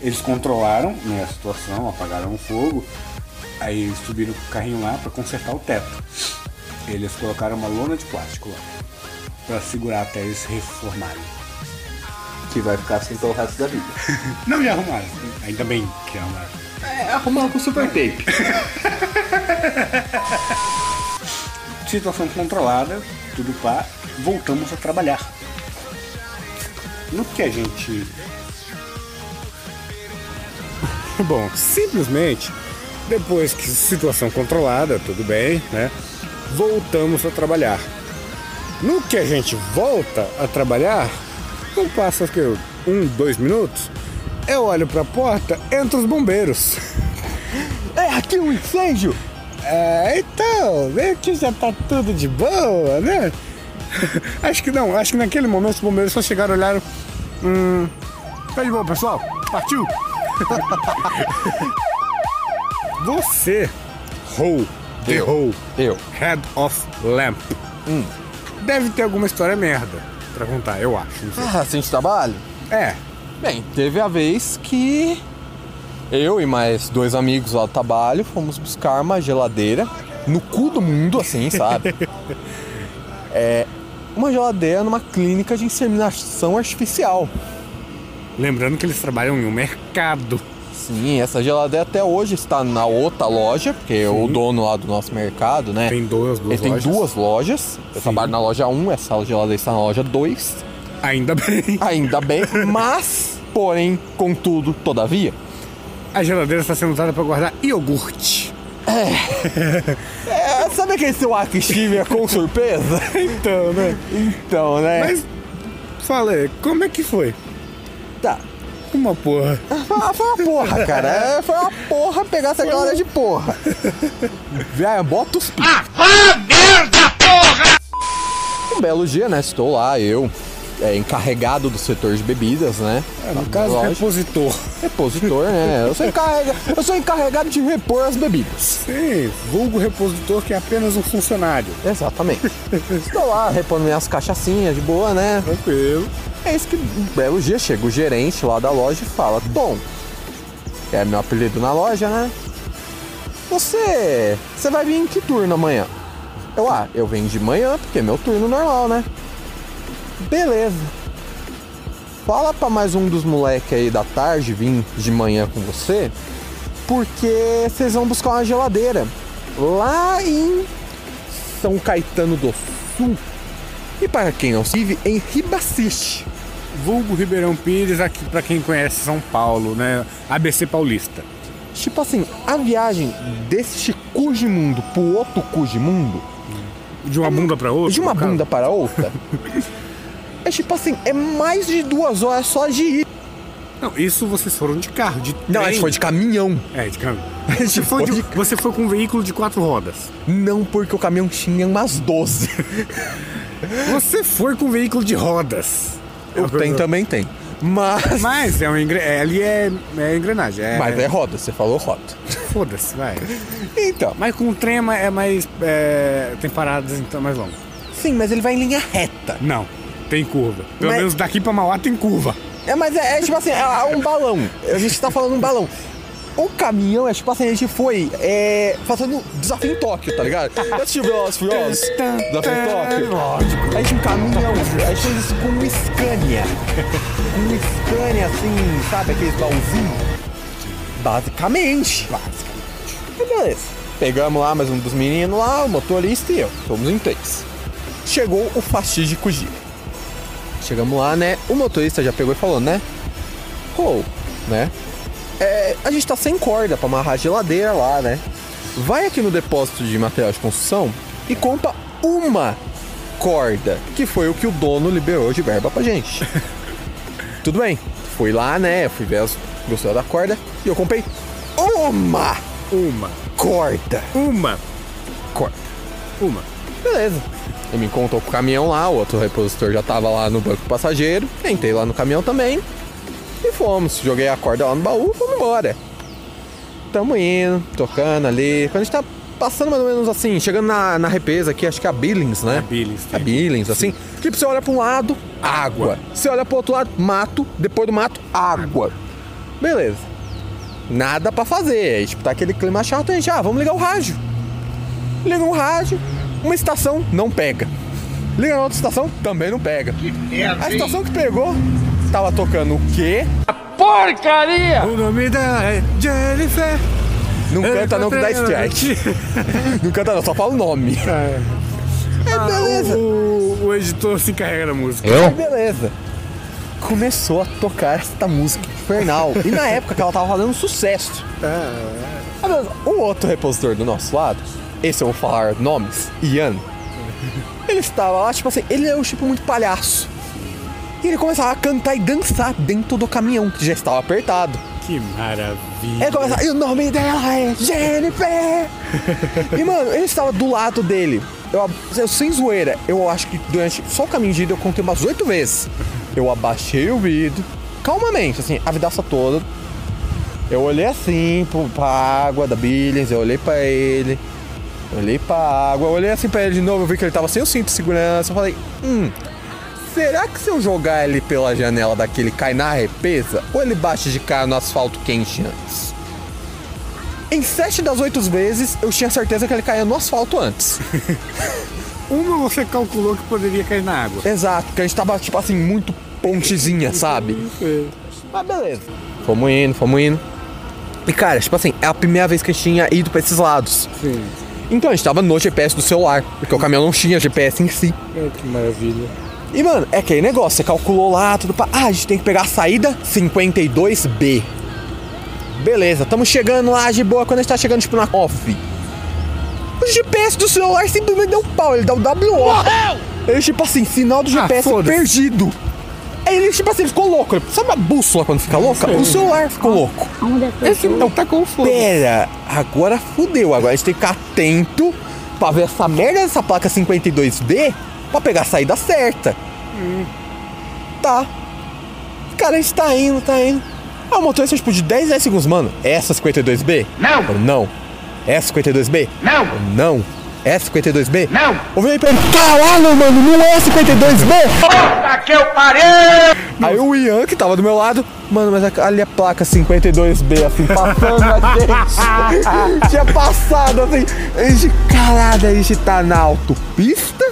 eles controlaram né, a situação, apagaram o fogo, aí eles subiram com o carrinho lá para consertar o teto. Eles colocaram uma lona de plástico lá para segurar até eles reformarem. Que vai ficar assim pelo resto da vida. *laughs* Não já arrumaram, ainda bem que arrumaram. Arrumando com super tape. *laughs* Situação controlada, tudo pá, voltamos a trabalhar. No que a gente. *laughs* Bom, simplesmente, depois que situação controlada, tudo bem, né? Voltamos a trabalhar. No que a gente volta a trabalhar, não passa que um, dois minutos, eu olho pra porta, entra os bombeiros. *laughs* Aqui um incêndio! É, então, meio que já tá tudo de boa, né? *laughs* acho que não, acho que naquele momento os bombeiros só chegaram e olharam. Hum. Tá de boa, pessoal? Partiu! *laughs* Você, Ho, The Ho, Eu. Head of Lamp, deve ter alguma história merda pra contar, eu acho. Ah, assim de trabalho? É, Bem, teve a vez que eu e mais dois amigos lá do trabalho fomos buscar uma geladeira no cu do mundo, assim, sabe? *laughs* É uma geladeira numa clínica de inseminação artificial. lembrando que eles trabalham em um mercado. Sim, essa geladeira até hoje está na outra loja, porque o dono lá do nosso mercado, né? Tem duas, duas ele tem lojas. duas lojas. Eu trabalho na loja 1, essa geladeira está na loja 2. Ainda bem. Ainda bem, *laughs* mas, porém, contudo, todavia, A geladeira está sendo usada para guardar iogurte. *laughs* É, sabe aquele seu Akishimia com surpresa? *laughs* Então, né? Então, né? Mas, fala aí, como é que foi? tá. Uma porra. Foi foi uma porra, cara. É, Foi uma porra pegar essa galera de porra. Velho, bota os pi. Ah, merda, porra! Um belo dia, né? Estou lá, eu, é, encarregado do setor de bebidas, né? No Na caso, loja. repositor. Repositor, né? Eu sou, encarrega... eu sou encarregado de repor as bebidas. Sim, vulgo repositor que é apenas um funcionário. Exatamente. Estou lá repondo minhas cachaçinhas de boa, né? Tranquilo. É isso que um belo dia chega o gerente lá da loja e fala: Tom, que é meu apelido na loja, né? Você. Você vai vir em que turno amanhã? Eu, ah, eu venho de manhã, porque é meu turno normal, né? Beleza. Fala pra mais um dos moleques aí da tarde vir de manhã com você, porque vocês vão buscar uma geladeira lá em São Caetano do Sul. E para quem não vive, em Ribaciste. Vulgo Ribeirão Pires, aqui pra quem conhece São Paulo, né? ABC Paulista. Tipo assim, a viagem deste Cugimundo pro outro Cugimundo, De uma bunda pra outra? de uma bunda para outra, *laughs* é tipo assim, é mais de duas horas só de ir. Não, isso vocês foram de carro, de Não, a gente foi de caminhão. É, de caminhão. *laughs* Você foi, de- você foi com um veículo de quatro rodas. Não, porque o caminhão tinha umas 12. *laughs* Você foi com um veículo de rodas. Eu tenho também tem. Mas. Mas é um engre... é, ali é, é engrenagem. É, Mas é roda, você falou roda. Foda-se, vai. Então. Mas com o trem é mais. é, tem paradas então mais longas. Sim, mas ele vai em linha reta. Não, tem curva. Pelo Mas- menos daqui pra Mauá tem curva. É, mas é, é tipo assim, é um balão. A gente tá falando um balão. O caminhão é tipo assim, a gente foi é, fazendo desafio em Tóquio, tá ligado? Já assistiu Velozes e Furiosos? Desafio em Tóquio? Lógico. A gente um caminhão, a gente fez isso com um Scania. *laughs* Um Scania assim, sabe aqueles baúzinhos? Basicamente. Basicamente. Beleza. Pegamos lá mais um dos meninos lá, o motorista e eu. Somos em três. Chegou o fatídico dia. Chegamos lá, né? O motorista já pegou e falou, né? Pô, né? É, a gente tá sem corda pra amarrar a geladeira lá, né? Vai aqui no depósito de material de construção e compra uma corda, que foi o que o dono liberou de verba pra gente. *laughs* Tudo bem, fui lá, né? Fui ver as gostou da corda e eu comprei uma Uma. corda. Uma. Corda. Uma. Beleza. Ele me encontrou com o caminhão lá, o outro repositor já tava lá no banco passageiro. Entrei lá no caminhão também. E fomos. Joguei a corda lá no baú e fomos embora. Tamo indo, tocando ali. Quando a gente tá passando mais ou menos assim, chegando na, na represa aqui, acho que é a Billings, né? A Billings, A Billings, assim. Tipo, você olha pra um lado, água. Você olha pro outro lado, mato. Depois do mato, água. Beleza. Nada pra fazer. Aí, tipo, tá aquele clima chato, a gente, ah, vamos ligar o rádio. Liga um rádio, uma estação não pega. Liga na outra estação, também não pega. A estação que pegou, tava tocando o quê? O nome dela é Jennifer. Não canta não que dá strike. *laughs* Não canta não, só fala o nome. É. É, beleza. O, o editor se encarrega da música. Aí, beleza. Começou a tocar essa música infernal. E na época que ela tava fazendo sucesso. Ah, beleza. O outro repositor do nosso lado, esse eu vou falar nomes, Ian. Ele estava lá, tipo assim, ele é um tipo muito palhaço. E ele começava a cantar e dançar dentro do caminhão, que já estava apertado. Que maravilha. Ele começa, e o nome dela é Jennifer! *laughs* e mano, ele estava do lado dele. Eu, eu, sem zoeira, eu acho que durante só o caminho de ida eu contei umas oito vezes. Eu abaixei o vidro, calmamente, assim, a vidaça toda. Eu olhei assim pro, pra água da Billings, eu olhei pra ele, olhei pra água, olhei assim pra ele de novo, eu vi que ele tava sem o cinto de segurança. Eu falei, hum, será que se eu jogar ele pela janela daqui ele cai na represa? Ou ele bate de cara no asfalto quente antes? Em sete das oito vezes, eu tinha certeza que ele caía no asfalto antes. *laughs* Uma você calculou que poderia cair na água. Exato, porque a gente tava, tipo assim, muito pontezinha, sabe? Mas beleza. Fomos indo, fomos indo. E cara, tipo assim, é a primeira vez que a gente tinha ido pra esses lados. Sim. Então a gente tava no GPS do celular, porque o caminhão não tinha GPS em si. É, que maravilha. E mano, é aquele negócio, você calculou lá, tudo pra. Ah, a gente tem que pegar a saída 52B. Beleza, estamos chegando lá de boa quando a gente tá chegando, tipo, na off. O GPS do celular simplesmente deu um pau, ele dá o WO. Ele, tipo assim, sinal do GPS foda-se. perdido. Aí ele, tipo assim, ele ficou louco. Sabe a bússola quando fica louca? O celular ficou louco. Esse não tá com fogo. Pera, agora fudeu. Agora a gente tem que ficar atento pra ver essa merda dessa placa 52B pra pegar a saída certa. Tá. Cara, a gente tá indo, tá indo. Ah, o motorista, tipo, de 10 10 segundos, mano. Essa 52B? Não. Não. Essa 52B? Não. Não. Essa 52B? Não. Eu virei pra ele, caralho, mano, não é 52B? Puta que eu parei! Aí o Ian, que tava do meu lado, mano, mas ali a placa 52B, assim, passando a *laughs* gente. Tinha passado, assim. A gente, caralho, a gente tá na autopista?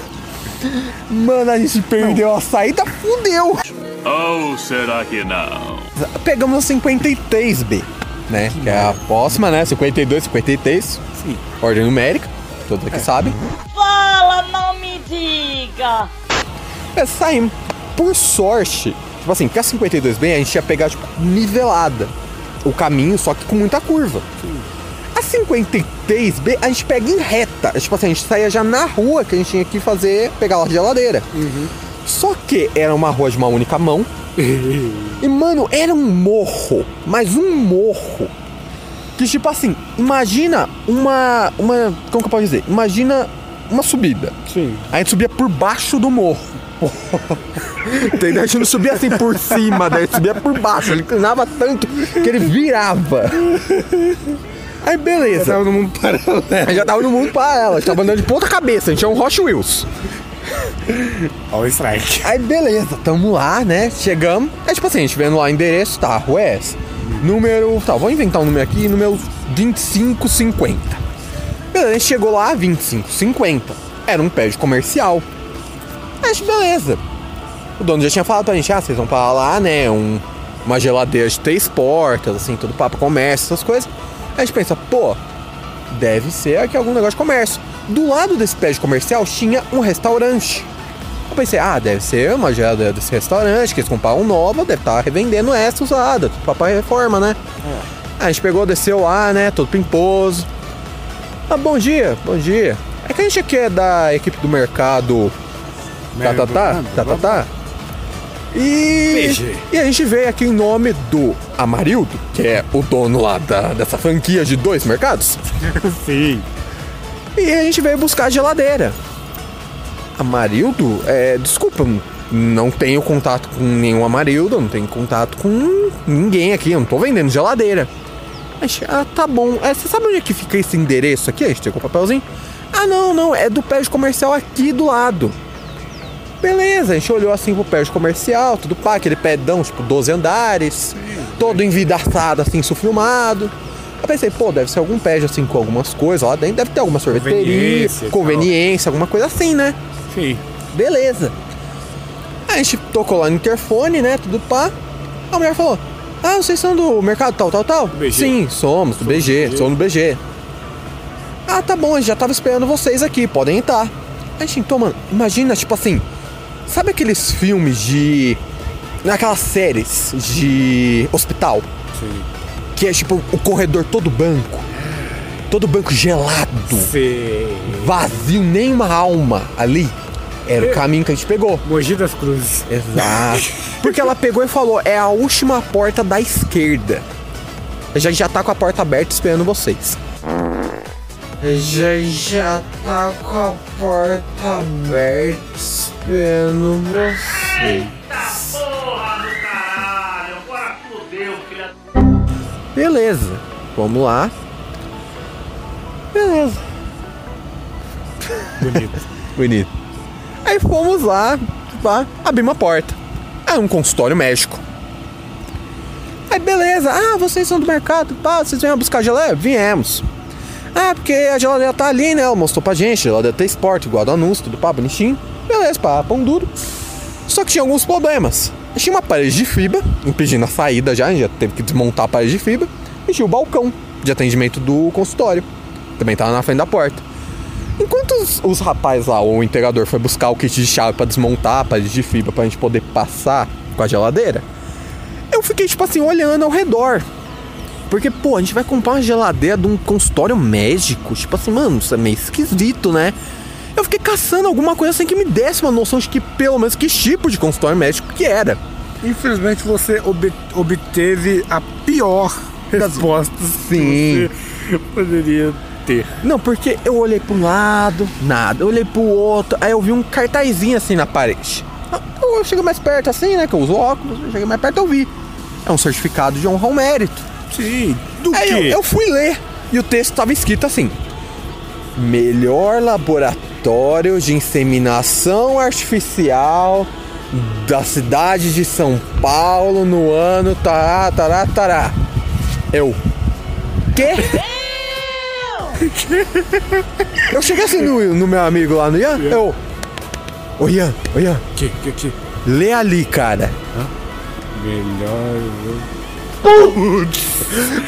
Mano, a gente perdeu a saída, fudeu. Ou será que não? Pegamos a 53B, né? Que é a próxima, né? 52, 53. Sim. Ordem numérica, todos aqui sabem. Fala, não me diga! É, saímos. Por sorte, tipo assim, porque a 52B a gente ia pegar, tipo, nivelada o caminho, só que com muita curva. A 53B a gente pega em reta. Tipo assim, a gente saía já na rua que a gente tinha que fazer, pegar lá a geladeira. Só que era uma rua de uma única mão. *laughs* e, mano, era um morro. Mas um morro. Que, tipo assim, imagina uma. uma como que eu posso dizer? Imagina uma subida. Sim. A gente subia por baixo do morro. *laughs* Entendeu? A gente não subia assim por cima, daí a gente subia por baixo. Ele inclinava tanto que ele virava. Aí beleza. Tava no mundo paralelo. A gente já tava no mundo paralelo, a gente tava andando de ponta cabeça, a gente tinha um Hot Wheels. Ó o strike. Aí beleza, tamo lá, né? Chegamos. É tipo assim, a gente vendo lá o endereço, tá, rua é essa. Número. Tá, vou inventar um número aqui, número 2550. Beleza, chegou lá, 2550. Era um prédio comercial. Aí, a gente, beleza. O dono já tinha falado pra gente, ah, vocês vão pra lá, né? Um, uma geladeira de três portas, assim, tudo papo comércio, essas coisas. Aí a gente pensa, pô, deve ser aqui algum negócio de comércio. Do lado desse prédio comercial tinha um restaurante. Eu pensei, ah, deve ser uma geladeira desse restaurante, que eles compraram nova, deve estar revendendo essa usada, papai reforma, né? Aí a gente pegou, desceu lá, né, todo pimposo. Ah, bom dia, bom dia. É que a gente aqui é da equipe do mercado Tá, tá, tá, tá, tá, tá. E, e a gente veio aqui em nome do Amarildo, que é o dono lá da, dessa franquia de dois mercados. *laughs* Sim. E a gente veio buscar a geladeira. Amarildo, é, desculpa, não tenho contato com nenhum Amarildo, não tenho contato com ninguém aqui, eu não tô vendendo geladeira. Ah, tá bom. É, você sabe onde é que fica esse endereço aqui? A gente tem com o papelzinho. Ah, não, não, é do prédio comercial aqui do lado. Beleza, a gente olhou assim pro prédio comercial, tudo pá, aquele pedão, tipo, 12 andares, todo envidaçado, assim, sufilmado. Eu pensei, pô, deve ser algum prédio, assim, com algumas coisas lá dentro, deve ter alguma sorveteria, Conveniência conveniência, alguma coisa assim, né? Sim. Beleza. A gente tocou lá no interfone, né? Tudo pá. A mulher falou: Ah, vocês são do mercado tal, tal, tal? BG. Sim, somos, do BG, BG. somos do BG. Ah, tá bom, a gente já tava esperando vocês aqui, podem entrar. A gente, então, mano, imagina, tipo assim, sabe aqueles filmes de. Naquelas séries de hospital? Sim. Que é tipo o corredor todo banco. Todo banco gelado Sim. vazio, nem uma alma ali. Era o caminho que a gente pegou. Mogi das Cruzes. Exato. *laughs* Porque ela pegou e falou: é a última porta da esquerda. A gente já tá com a porta aberta esperando vocês. Já já tá com a porta aberta esperando vocês. Beleza, vamos lá. Beleza. Bonito. *laughs* Bonito. Aí fomos lá, pá, abrimos a porta. É um consultório médico. Aí beleza, ah, vocês são do mercado, pá, vocês vieram buscar geleia? Viemos. Ah, porque a geladeira tá ali, né? Ela mostrou pra gente, geladeira tem esporte, igual do anúncio, tudo pá, bonitinho. Beleza, pá, pão duro. Só que tinha alguns problemas. Tinha uma parede de fibra, impedindo a saída já, a gente já teve que desmontar a parede de fibra. E tinha o balcão de atendimento do consultório. Também tava na frente da porta. Enquanto os, os rapazes lá, o entregador foi buscar o kit de chave pra desmontar a parede de fibra pra gente poder passar com a geladeira, eu fiquei, tipo assim, olhando ao redor. Porque, pô, a gente vai comprar uma geladeira de um consultório médico. Tipo assim, mano, isso é meio esquisito, né? Eu fiquei caçando alguma coisa assim que me desse uma noção de que, pelo menos, que tipo de consultório médico que era. Infelizmente você ob- obteve a pior *laughs* resposta Sim. que você poderia ter. Não, porque eu olhei pra um lado, nada. Eu olhei pro outro, aí eu vi um cartazinho assim na parede. Eu, eu cheguei mais perto assim, né? Que eu uso óculos. Eu cheguei mais perto eu vi. É um certificado de honra ao mérito. Sim. Do Aí eu, quê? eu fui ler e o texto tava escrito assim: Melhor laboratório de inseminação artificial da cidade de São Paulo no ano tará, tará, tará. Eu. Quê? Eu cheguei assim no, no meu amigo lá no Ian, eu. Ô Ian, ô Ian, Que, que, que? lê ali, cara. Melhor.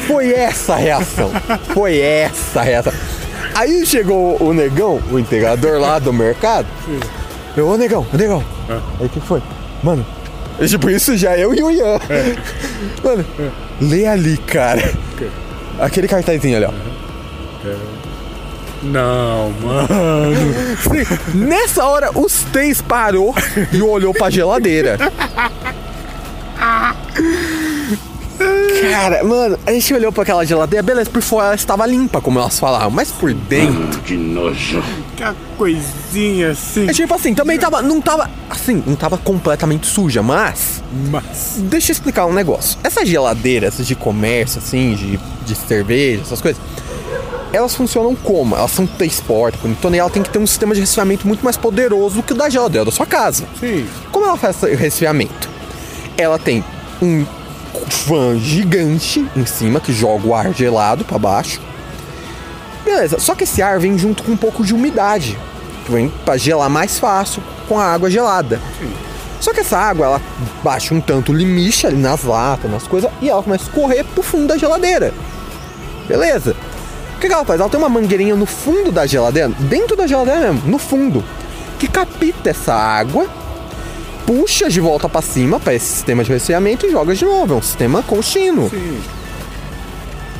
Foi essa a reação. Foi essa a reação. Aí chegou o negão, o integrador lá do mercado. Eu, ô negão, ô negão. Aí o que foi? Mano, é *laughs* tipo, isso já eu e o Ian. Mano, lê ali, cara. Aquele cartazinho ali, ó. Não, mano. Sim, Nessa hora, os três parou e olhou pra geladeira. *laughs* Cara, mano, a gente olhou pra aquela geladeira, beleza, por fora ela estava limpa, como elas falavam, mas por dentro. Que nojo. Aquela coisinha assim. É tipo assim, também tava. Não tava. Assim, não tava completamente suja, mas. Mas. Deixa eu explicar um negócio. Essas geladeiras de comércio, assim, de, de cerveja, essas coisas. Elas funcionam como? Elas são T-Sport, bonitona, e ela tem que ter um sistema de resfriamento muito mais poderoso do que o da geladeira da sua casa. Sim. Como ela faz esse resfriamento? Ela tem um fã gigante em cima que joga o ar gelado pra baixo. Beleza, só que esse ar vem junto com um pouco de umidade, que vem pra gelar mais fácil com a água gelada. Só que essa água ela baixa um tanto o limite ali nas latas, nas coisas, e ela começa a escorrer pro fundo da geladeira. Beleza? O que, que ela faz? Ela tem uma mangueirinha no fundo da geladeira, dentro da geladeira mesmo, no fundo, que capta essa água puxa de volta pra cima para esse sistema de resfriamento e joga de novo. É um sistema contínuo. Sim.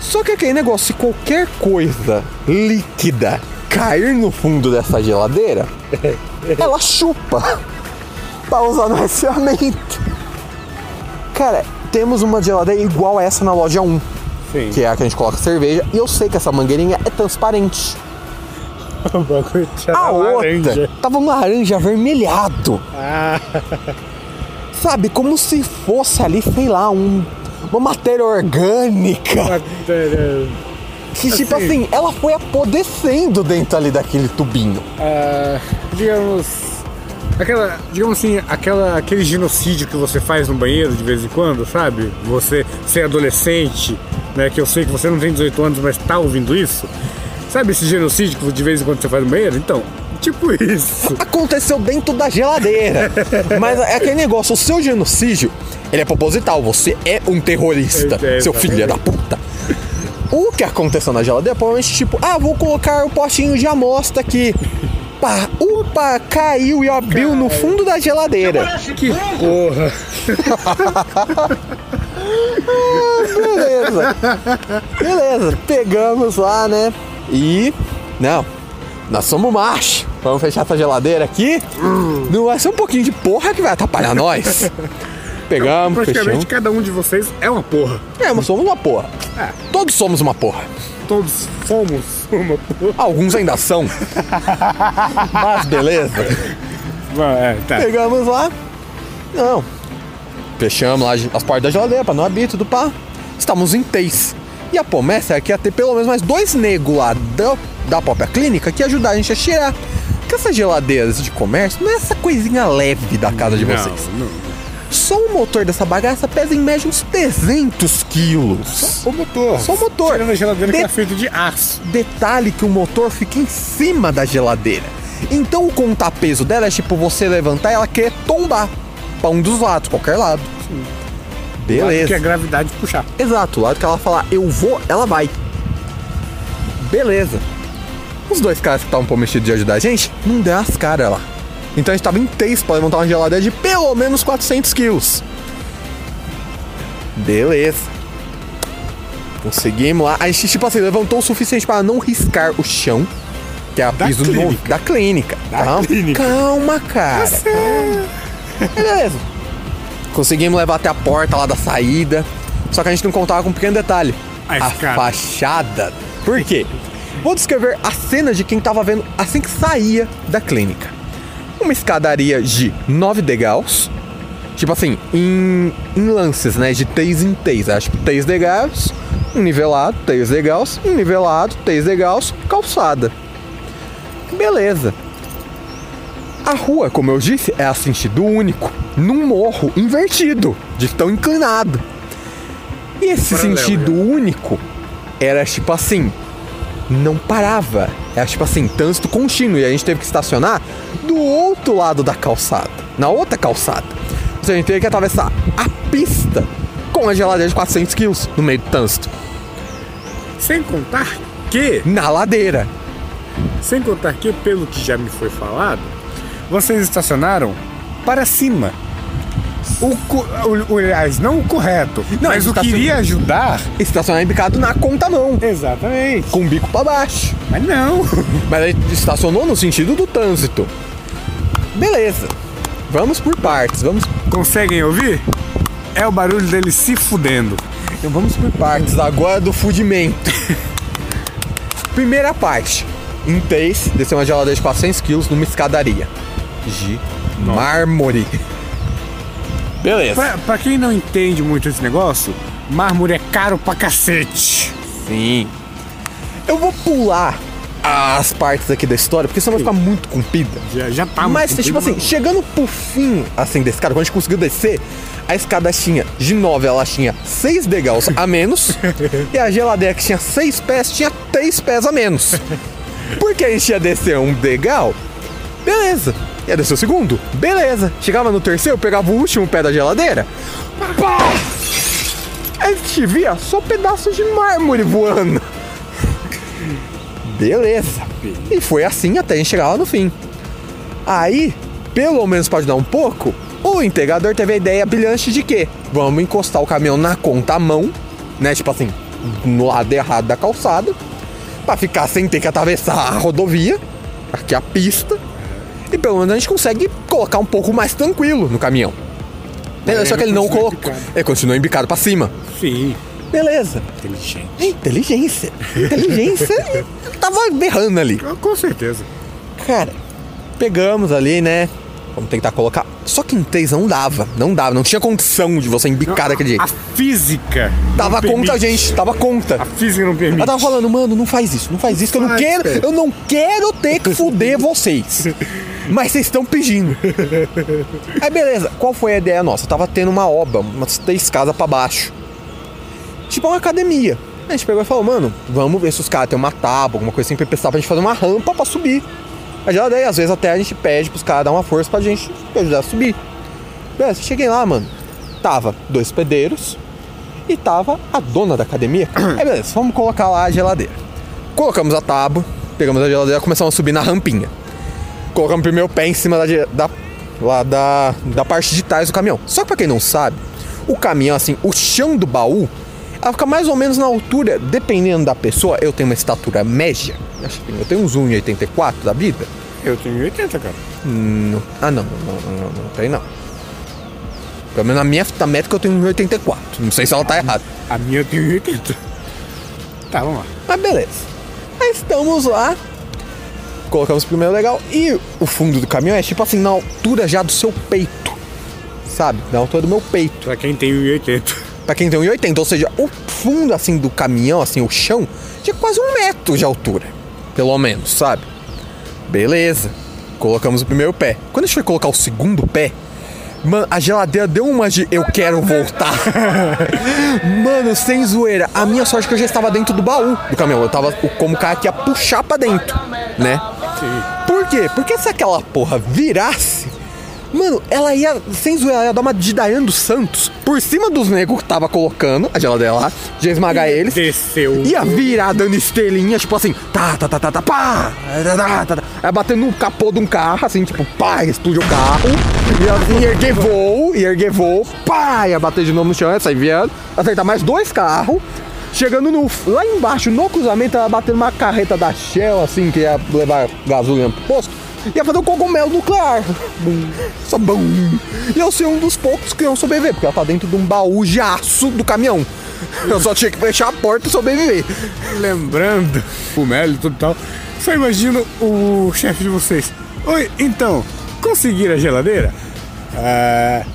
Só que aquele negócio, se qualquer coisa líquida cair no fundo dessa geladeira, *laughs* ela chupa. pra usar no resfriamento. Cara, temos uma geladeira igual essa na loja 1, Sim. que é a que a gente coloca cerveja, e eu sei que essa mangueirinha é transparente. *laughs* O bagulho tinha A outra laranja. tava um laranja avermelhado. Ah, Sabe, como se fosse ali, sei lá, um, uma matéria orgânica. Que, tipo Assim. assim, ela foi apodrecendo dentro ali daquele tubinho. ah, digamos. Aquela, digamos assim, aquela, aquele genocídio que você faz no banheiro de vez em quando, sabe? Você ser adolescente, né? Que eu sei que você não tem 18 anos, mas tá ouvindo isso. Sabe esse genocídio que de vez em quando você faz no banheiro? Então, tipo isso. Aconteceu dentro da geladeira. *laughs* Mas é aquele negócio, o seu genocídio, ele é proposital. Você é um terrorista, É, é, seu filho da puta. O que aconteceu na geladeira, provavelmente, tipo, ah, vou colocar o potinho de amostra aqui. Pá, upa, caiu e abriu no fundo da geladeira. Que porra. *laughs* Beleza. Beleza, pegamos lá, né? E. Não. Nós somos macho. Vamos fechar essa geladeira aqui. Não vai ser um pouquinho de porra que vai atrapalhar nós. *laughs* Pegamos, Praticamente fechamos. cada um de vocês é uma porra. É, mas somos uma porra. É. Todos somos uma porra. Todos fomos uma porra. Alguns ainda são. *laughs* Mas beleza. É, tá. Pegamos lá. Não. Fechamos lá as portas da geladeira pra não abrir, tudo pá. Estamos em três. E a promessa é que ia ter pelo menos mais dois negros lá da, da própria clínica que ia ajudar a gente a cheirar. Porque essas geladeiras de comércio não é essa coisinha leve da casa de vocês. Não, Só o motor dessa bagaça pesa em média uns 300 quilos. O motor. Só o motor. Tirando a geladeira De- que é feito de aço. Detalhe que o motor fica em cima da geladeira. Então o contrapeso dela é tipo você levantar e ela quer tombar pra um dos lados, qualquer lado. Beleza. Que a gravidade puxar. Exato, o lado que ela falar eu vou, ela vai. Beleza. Os dois caras que estavam prometidos de ajudar a gente, não deu as caras lá. Então a gente tava em três pra levantar uma geladeira de pelo menos 400 quilos. Beleza. Conseguimos lá. A gente, tipo assim, levantou o suficiente para não riscar o chão. Que é a Da piso no- clínica. da clínica. Da calma, clínica. calma, cara. Beleza. Conseguimos levar até a porta lá da saída. Só que a gente não contava com um pequeno detalhe. A fachada. Por quê? Vou descrever a cena de quem tava vendo assim que saía da clínica. Uma escadaria de 9 degraus. Tipo assim, em, em lances, né? De 3 em 3. Acho que 3 degraus, um nivelado, 3 degraus, um nivelado, 3 degraus, calçada. Beleza. A rua, como eu disse, é a sentido único, num morro invertido, de tão inclinado. E esse Paralelo, sentido único era tipo assim, não parava. Era tipo assim, trânsito contínuo. E a gente teve que estacionar do outro lado da calçada, na outra calçada. Ou seja, a gente teve que atravessar a pista com a geladeira de 400 quilos no meio do trânsito, Sem contar que, na ladeira. sem contar que, pelo que já me foi falado, vocês estacionaram para cima. O, o, o- aliás, não o correto, Não, mas o que iria ajudar. Estacionar embicado na contramão, Exatamente. com o bico pra baixo. Mas não. *laughs* Mas ele estacionou no sentido do trânsito. Beleza. Vamos por partes, vamos, Conseguem ouvir? É o barulho dele se fudendo. então vamos por partes agora do fudimento. *laughs* Primeira parte. Em 3, desceu uma geladeira de 400 quilos numa escadaria. De mármore. Beleza. Pra, pra quem não entende muito esse negócio, mármore é caro pra cacete. Sim. Eu vou pular as partes aqui da história, porque senão vai ficar muito comprida. Já, já tá Mas, muito tipo assim, chegando pro fim, assim, da escada, quando a gente conseguiu descer, a escada tinha, de 9, ela tinha 6 degraus a menos, *laughs* e a geladeira que tinha 6 pés, tinha 3 pés a menos. Porque a gente ia descer um degrau, beleza. Ia descer o segundo, beleza. Chegava no terceiro, pegava o último pé da geladeira, pá! A gente via só pedaços de mármore voando. Beleza. E foi assim até a gente chegar lá no fim. Aí, pelo menos para ajudar um pouco, o integrador teve a ideia brilhante de que vamos encostar o caminhão na contramão, né? Tipo assim, no lado errado da calçada, para ficar sem ter que atravessar a rodovia, aqui a pista, E pelo menos a gente consegue colocar um pouco mais tranquilo no caminhão. Beleza, só que ele não continua colocou. Ele continuou embicado pra cima. Sim. Beleza. Inteligente. Inteligência. Inteligência. tava berrando ali. Com certeza. Cara, pegamos ali, né? Vamos tentar colocar. Só que em três não dava. Não dava. Não tinha condição de você embicar daquele jeito. A física. Tava não contra a permite. gente. Tava contra. A física não permite. Ela tava falando, mano, não faz isso, não faz isso, que eu não quero, eu não quero ter que fuder vocês. *laughs* Mas vocês estão pedindo. *laughs* Aí beleza, qual foi a ideia nossa? Tava tendo uma obra, umas três casas pra baixo. Tipo uma academia. A gente pegou e falou, mano, vamos ver se os caras têm uma tábua, alguma coisa assim, pra prestar pra gente fazer uma rampa pra subir. A geladeira, às vezes até a gente pede pros caras dar uma força pra gente ajudar a subir. Beleza, cheguei lá, mano. Tava dois pedreiros e tava a dona da academia. Aí beleza, vamos colocar lá a geladeira. Colocamos a tábua, pegamos a geladeira, começamos a subir na rampinha. Colocamos o primeiro pé em cima da, da, lá da, da parte de trás do caminhão. Só que pra quem não sabe, o caminhão, assim, o chão do baú, ela fica mais ou menos na altura, dependendo da pessoa. Eu tenho uma estatura média, eu tenho uns 1,84 da vida. Eu tenho 80, cara. Não. Ah, não, não, não, não, não, não tem não. Pelo menos na minha fita métrica eu tenho 1,84. Não sei se ela tá errada. A minha eu tenho 80. Tá, vamos lá. Mas beleza. Aí estamos lá. Colocamos o primeiro legal. E o fundo do caminhão é tipo assim, na altura já do seu peito. Sabe? Na altura do meu peito. Pra quem tem 1,80. Pra quem tem 1,80. Ou seja, o fundo assim do caminhão, assim, o chão, tinha quase um metro de altura. Pelo menos, sabe? Beleza. Colocamos o primeiro pé. Quando a gente foi colocar o segundo pé, mano, a geladeira deu uma de eu quero voltar. *laughs* mano, sem zoeira. A minha sorte é que eu já estava dentro do baú do caminhão. Eu tava como o cara que ia puxar pra dentro, né? Por quê? Porque se aquela porra virasse, mano, ela ia, sem zoeira, ela ia dar uma de Daiane dos Santos por cima dos negros que tava colocando a geladeira lá, de esmagar eles. Desceu. Ia virar dando estrelinha, tipo assim, tá, tá, tá, tá, tá, pá, tá, tá, tá, tá. Aí batendo no capô de um carro, assim, tipo, pá, explodiu o carro. E assim, erguer voo, e erguer voo, pá, ia bater de novo no chão, ia sair viando, acertar mais dois carros. Chegando no, lá embaixo, no cruzamento, ela batendo uma carreta da Shell, assim, que ia levar gasolina pro posto. Ia fazer um cogumelo nuclear. Bum. Só bum. E eu ser um dos poucos que iam sobreviver, porque ela tá dentro de um baú de aço do caminhão. Eu só tinha que fechar a porta e sobreviver. Lembrando o Melo e tudo tal. Só imagino o chefe de vocês. Oi, então, conseguiram a geladeira? Ah.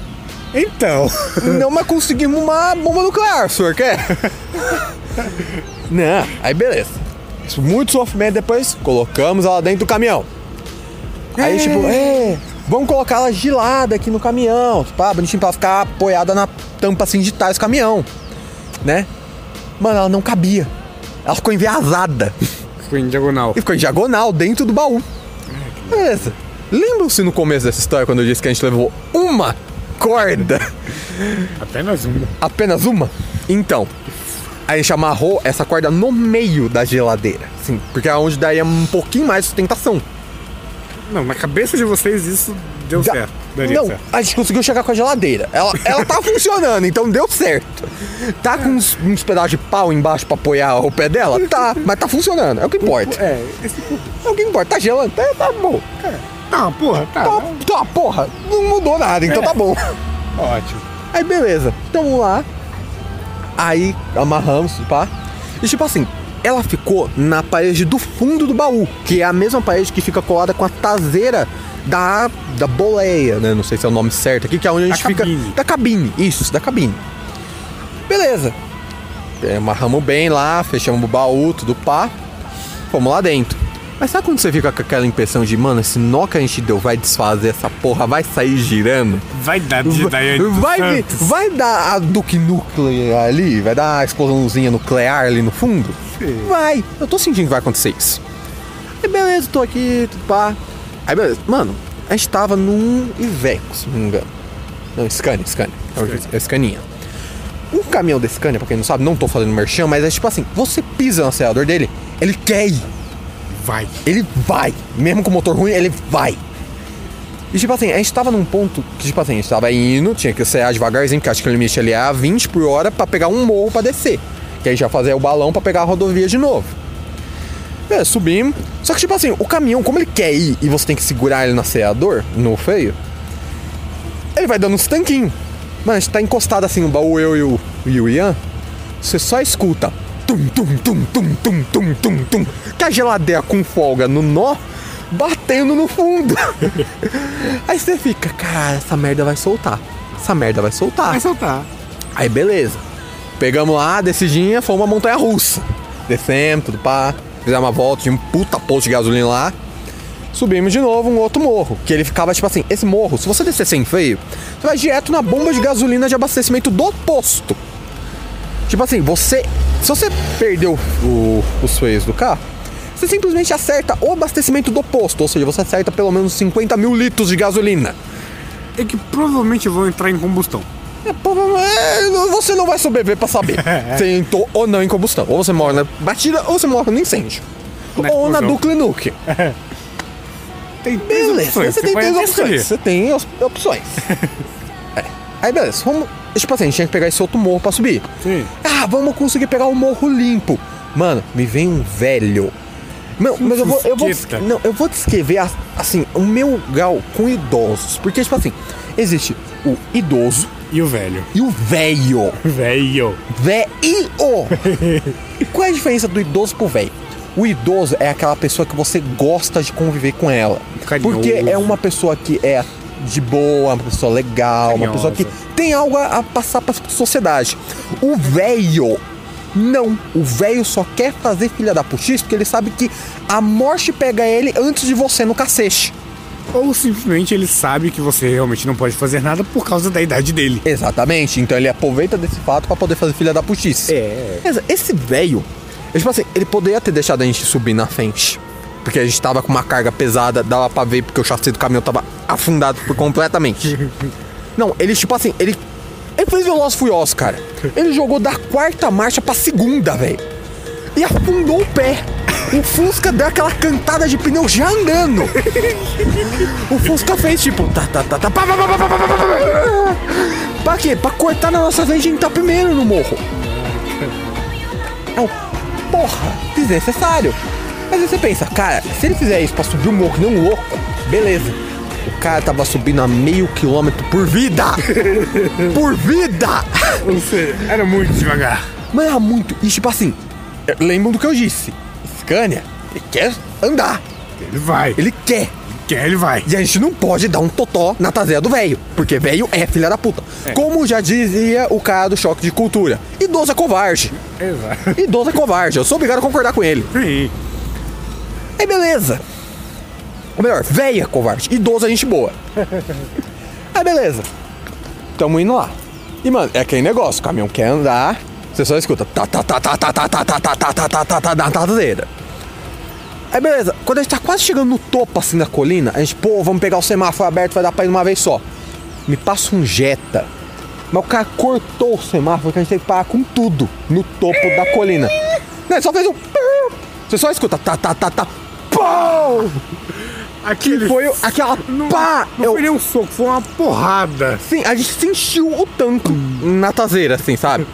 Então. Não, mas conseguimos uma bomba nuclear, o senhor quer? *laughs* Não, aí beleza. Isso, Muito sofrimento depois, colocamos ela dentro do caminhão. Aí, tipo, é, vamos colocar ela gelada aqui no caminhão, pá, bonitinho pra ela ficar apoiada na tampa assim de trás do caminhão, né? Mano, ela não cabia. Ela ficou enviasada. Foi em diagonal. E ficou em diagonal dentro do baú. Beleza. Lembram-se no começo dessa história quando eu disse que a gente levou uma corda? Apenas uma. Apenas uma? Então, a gente amarrou essa corda no meio da geladeira. Sim, porque é onde daria um pouquinho mais de sustentação. Não, na cabeça de vocês isso deu Da- certo. Daria Não, certo. a gente conseguiu chegar com a geladeira. Ela, ela tá *laughs* funcionando, então deu certo. Tá com uns, uns pedaços de pau embaixo pra apoiar o pé dela? Tá, mas tá funcionando. É o que importa. É, esse É o que importa. Tá gelando? Tá, tá bom. Tá, porra, tá. Tá, tá, porra. Não mudou nada, então tá bom. *laughs* Ótimo. Aí beleza, tamo lá. Aí amarramos, pá. E tipo assim, ela ficou na parede do fundo do baú, que é a mesma parede que fica colada com a traseira da, da boleia, né? Não sei se é o nome certo aqui, que é onde a Da gente fica. cabine. Da cabine, isso, da cabine. Beleza. É, Amarramos bem lá, fechamos o baú, tudo pá. Fomos lá dentro. Mas sabe quando você fica com aquela impressão de, mano, esse nó que a gente deu vai desfazer essa porra, vai sair girando? Vai dar de Vai, Santos. vai dar a Duke Nuclear ali? Vai dar a explosãozinha nuclear ali no fundo? Vai. Eu tô sentindo que vai acontecer isso. Aí beleza, tô aqui, tudo pá. Aí beleza. Mano, a gente tava num Iveco, se não me engano. Não, Scania, Scania. É o- É o Scania. Um caminhão da Scania, pra quem não sabe, não tô fazendo merchan, mas é tipo assim, você pisa no acelerador dele, ele quer ir. Vai. Ele vai. Mesmo com o motor ruim, ele vai. E tipo assim, a gente tava num ponto que, tipo assim, a gente tava indo, tinha que acelerar devagarzinho, porque acho que o limite ali é a 20 por hora pra pegar um morro pra descer. Que aí já fazer o balão pra pegar a rodovia de novo. É, subimos. Só que, tipo assim, o caminhão, como ele quer ir e você tem que segurar ele no acelerador, no freio, ele vai dando uns tanquinhos. Mano, a gente tá encostado assim no baú, eu e o, e o Ian. Você só escuta. Tum, tum, tum, tum, tum, tum, tum, tum. Que a geladeira com folga no nó, batendo no fundo. *laughs* Aí você fica, cara, essa merda vai soltar. Essa merda vai soltar. Vai soltar. Aí beleza. Pegamos lá, descidinha, fomos uma montanha russa. Descemos, tudo pá. Fizemos uma volta, tinha um puta posto de gasolina lá. Subimos de novo um outro morro. Que ele ficava tipo assim: esse morro, se você descer sem freio, você vai direto na bomba de gasolina de abastecimento do posto. Tipo assim, você. Se você perdeu o- os freios do carro, você simplesmente acerta o abastecimento do posto. Ou seja, você acerta pelo menos 50 mil litros de gasolina. É que provavelmente vão entrar em combustão. É, é, você não vai sobreviver pra saber *laughs* se entrou ou não em combustão. Ou você morre na batida ou você morre no incêndio. Na ou na. Ducle Nuke. *laughs* Tem três Beleza, opções, você tem pode três opções. escolher. Você tem op- opções. *laughs* Aí beleza, vamos. Tipo assim, a gente tinha que pegar esse outro morro pra subir. Sim. Ah, vamos conseguir pegar o morro limpo. Mano, me vem um velho. Não, mas eu vou, eu vou, não, eu vou descrever a- assim o meu grau com idosos, porque tipo assim, existe o idoso E o velho? e o velho. Velho. Velho! *laughs* Qual é a diferença do idoso pro velho? O idoso é aquela pessoa que você gosta de conviver com ela. Carinhoso. Porque é uma pessoa que é de boa, uma pessoa legal, uma pessoa que Carinhosa. tem algo a, a passar pra sociedade. O velho. Não, o velho só quer fazer filha da putice porque ele sabe que a morte pega ele antes de você no cacete. Ou simplesmente ele sabe que você realmente não pode fazer nada por causa da idade dele. Exatamente, então ele aproveita desse fato pra poder fazer filha da putice. É. Esse velho, eu, tipo assim, ele poderia ter deixado a gente subir na frente porque a gente tava com uma carga pesada, dava pra ver porque o chassi do caminhão tava afundado completamente. Não, ele tipo assim, ele. Ele fez Veloz fui cara. Ele jogou da quarta marcha pra segunda, velho. E afundou o pé. O Fusca deu aquela cantada de pneu já andando. O Fusca fez tipo. Tá, tá, tá, tá. Pá, pá, pá, pá, pá, pá, pá. Pra quê? Pra cortar na nossa frente e entrar primeiro no morro. É o. Porra, desnecessário. Mas aí você pensa, cara, se ele fizer isso pra subir o morro que nem um louco, beleza. O cara tava subindo a meio quilômetro por vida! *laughs* por vida! Ou seja, era muito devagar. Mas era muito. E tipo assim, lembram do que eu disse? Scania, ele quer andar. Ele vai. Ele quer. quer, ele vai. E a gente não pode dar um totó na traseira do velho. Porque velho é filha da puta. Como já dizia o cara do choque de cultura. Idoso é covarde. Exato. Idoso é covarde. Eu sou obrigado a concordar com ele. Sim. Aí beleza. Ou melhor, velha covarde. Idoso é gente boa. Aí beleza. Tamo indo lá. E, mano, é aquele negócio. O caminhão quer andar. Você só escuta. Tá, tá, tá, tá, tá, tá, tá, tá, tá, tá, tá, tá, tá, tá, traseira. Aí beleza. Quando a gente tá quase chegando no topo, assim, da colina, a gente, pô, vamos pegar o semáforo aberto, vai dar pra ir de uma vez só. Me passa um Jetta. Mas o cara cortou o semáforo que a gente teve que parar com tudo no topo da colina. Não, só fez um... Você só escuta. Tá, tá, tá, tá. Pô! Aquele Foi o- aquela Não, pá! não Eu- foi nem um soco, foi uma porrada. Sim, a gente sentiu o tanto na traseira, assim, sabe?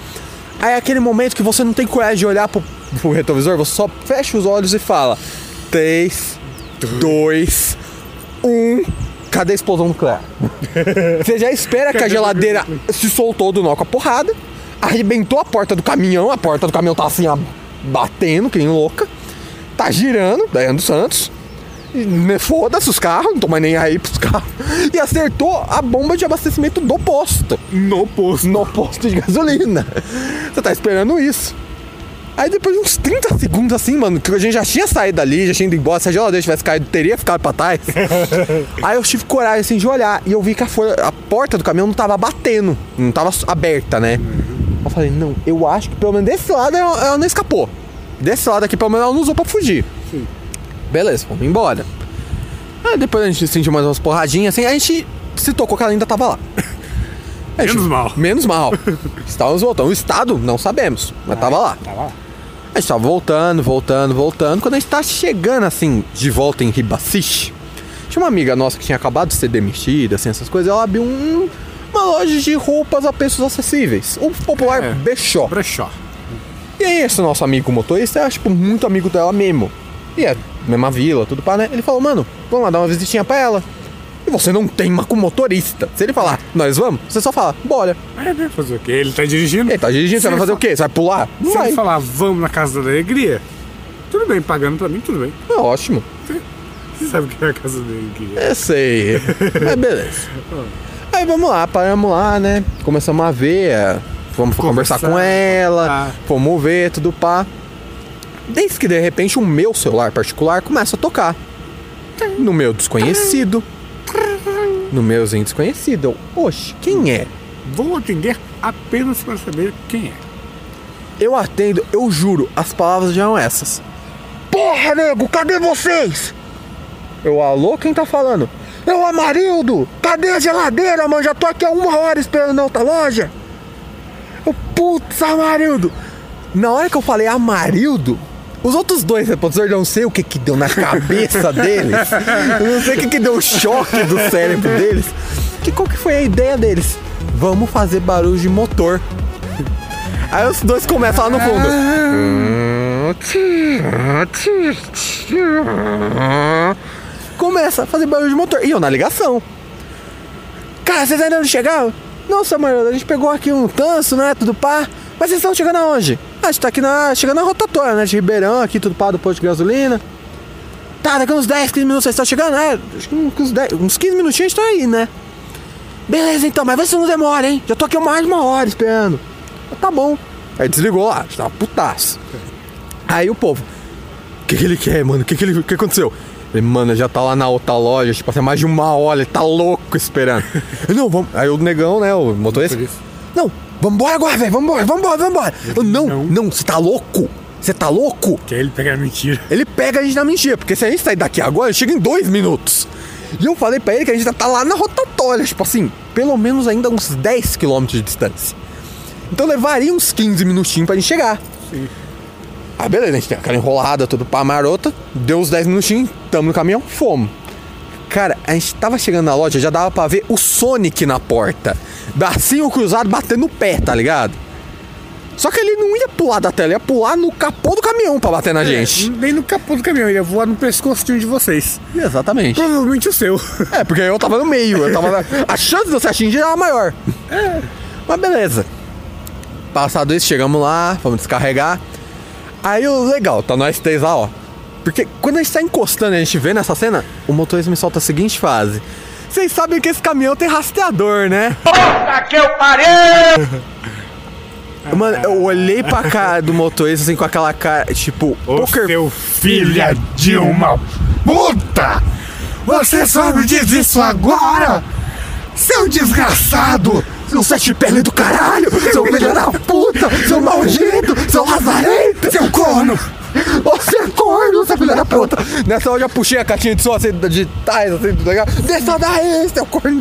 Aí é aquele momento que você não tem coragem de olhar pro, pro retrovisor, você só fecha os olhos e fala: 3, 2, 1. Cadê a explosão nuclear? *laughs* Você já espera que a geladeira se soltou do nó com a porrada, arrebentou a porta do caminhão, a porta do caminhão tá assim, ó, batendo, que nem louca, tá girando, Daiane dos Santos. Né, Foda-se os carros, não tô mais nem aí pros *laughs* carros. E acertou a bomba de abastecimento do posto. No posto. No posto de gasolina. Você tá esperando isso. Aí depois de uns 30 segundos assim, mano, que a gente já tinha saído dali, já tinha ido embora, se a geladeira tivesse caído, teria ficado pra trás. *laughs* Aí eu tive coragem assim de olhar e eu vi que a, folha- a porta do caminhão não tava batendo, não tava aberta, né? Eu falei, não, eu acho que pelo menos desse lado ela, ela não escapou. Desse lado aqui, pelo menos ela não usou pra fugir. Beleza, vamos embora. Aí depois a gente sentiu mais umas porradinhas assim, a gente se tocou que ela ainda tava lá. *laughs* Gente- Menos mal. Menos mal. *laughs* Estávamos voltando. O estado, não sabemos, mas tava lá. Tá lá. A gente tava voltando, voltando, voltando. Quando a gente tá chegando assim, de volta em Ribacich, tinha uma amiga nossa que tinha acabado de ser demitida, assim, essas coisas. Ela abriu um- uma loja de roupas a preços acessíveis. O popular É. Brechó. Brechó. E aí, esse nosso amigo motorista era, tipo, muito amigo dela mesmo. E é mesma vila, tudo pá, né? Ele falou, mano, vamos lá dar uma visitinha pra ela. E você não tem uma com motorista. Se ele falar, nós vamos, você só fala, bora. É, né? Fazer o quê? Ele tá dirigindo. Ele tá dirigindo, você vai fazer o quê? Você vai pular? Não Se vai. ele falar, vamos na Casa da Alegria, tudo bem, pagando pra mim, tudo bem. É ótimo. Você sabe o que é a Casa da Alegria. Eu sei. *laughs* Mas beleza. Aí vamos lá, paramos lá, né? Começamos a ver, é, vamos conversar com ela, Ah. fomos ver, tudo pá. Desde que de repente o meu celular particular começa a tocar. No meu desconhecido. No meuzinho desconhecido. Oxe, quem é? Vou atender apenas para saber quem é. Eu atendo, eu juro, as palavras já eram essas. Porra, nego, cadê vocês? Eu, alô, quem tá falando? Eu, Amarildo, cadê a geladeira, mano? Já tô aqui há uma hora esperando na outra loja. Eu, putz, Amarildo. Na hora que eu falei Amarildo, os outros dois repórteres, eu não sei o que que deu na cabeça *laughs* deles. Eu não sei o que que deu o choque do cérebro deles. Que qual que foi a ideia deles? Vamos fazer barulho de motor. Aí os dois começam lá no fundo. Começa a fazer barulho de motor. E eu na ligação. Cara, vocês ainda não chegaram? Não, Samuel, a gente pegou aqui um tanso, né? Tudo pá. Mas vocês estão chegando aonde? Ah, a gente tá aqui na. chegando na rotatória, né? De Ribeirão, aqui, tudo pá do posto de gasolina. Tá, daqui uns 10, 15 minutos vocês estão chegando? É, acho que uns, 10, uns 15 minutinhos a gente tá aí, né? Beleza, então, mas vê se não demora, hein? Já tô aqui mais de uma hora esperando. Ah, Tá bom. Aí desligou lá, tava putaço. Aí o povo, o que, que ele quer, mano? O que, que, ele, que aconteceu? Ele, mano, já tá lá na outra loja, tipo, assim, mais de uma hora, ele tá louco esperando. Eu, *laughs* não, vamos. Aí o negão, né, o motorista. Motorista. Não, vambora agora, velho, vambora, vambora, vambora. Eu, não, não, você tá louco? Você tá louco? Que aí ele pega a mentira. Ele pega a gente na mentira, porque se a gente sair daqui agora, chega em dois minutos. E eu falei pra ele que a gente tá lá na rotatória, tipo assim, pelo menos ainda uns 10 km de distância. Então levaria uns 15 minutinhos pra gente chegar. Sim. Ah, beleza, a gente tem aquela enrolada, tudo pra marota. Deu uns 10 minutinhos, tamo no caminhão, fomos. Cara, a gente tava chegando na loja, já dava pra ver o Sonic na porta. Bracinho cruzado batendo o pé, tá ligado? Só que ele não ia pular da tela, ia pular no capô do caminhão pra bater na gente. Nem no capô do caminhão, ele ia voar no pescocinho de vocês. Exatamente. Provavelmente o seu. É, porque eu tava no meio, eu tava na- *laughs* A chance de você atingir era maior. Mas beleza. Passado isso, chegamos lá, vamos descarregar. Aí o legal, tá nós três lá, ó. Porque quando a gente tá encostando e a gente vê nessa cena, o motorista me solta a seguinte frase. Vocês sabem que esse caminhão tem rastreador, né? Puta que eu parei! *laughs* Mano, eu olhei pra cara do motorista assim com aquela cara, tipo, Ô, poker seu filha de uma puta! Você sabe disso agora? Seu desgraçado! Seu sete pele do caralho! Seu filho da puta! Seu maldito! Seu lazarento! Seu corno! Você é corno, seu filho da puta! Nessa hora eu já puxei a caixinha de som assim, de tais, assim, tá ligado? Desça daí, seu corno!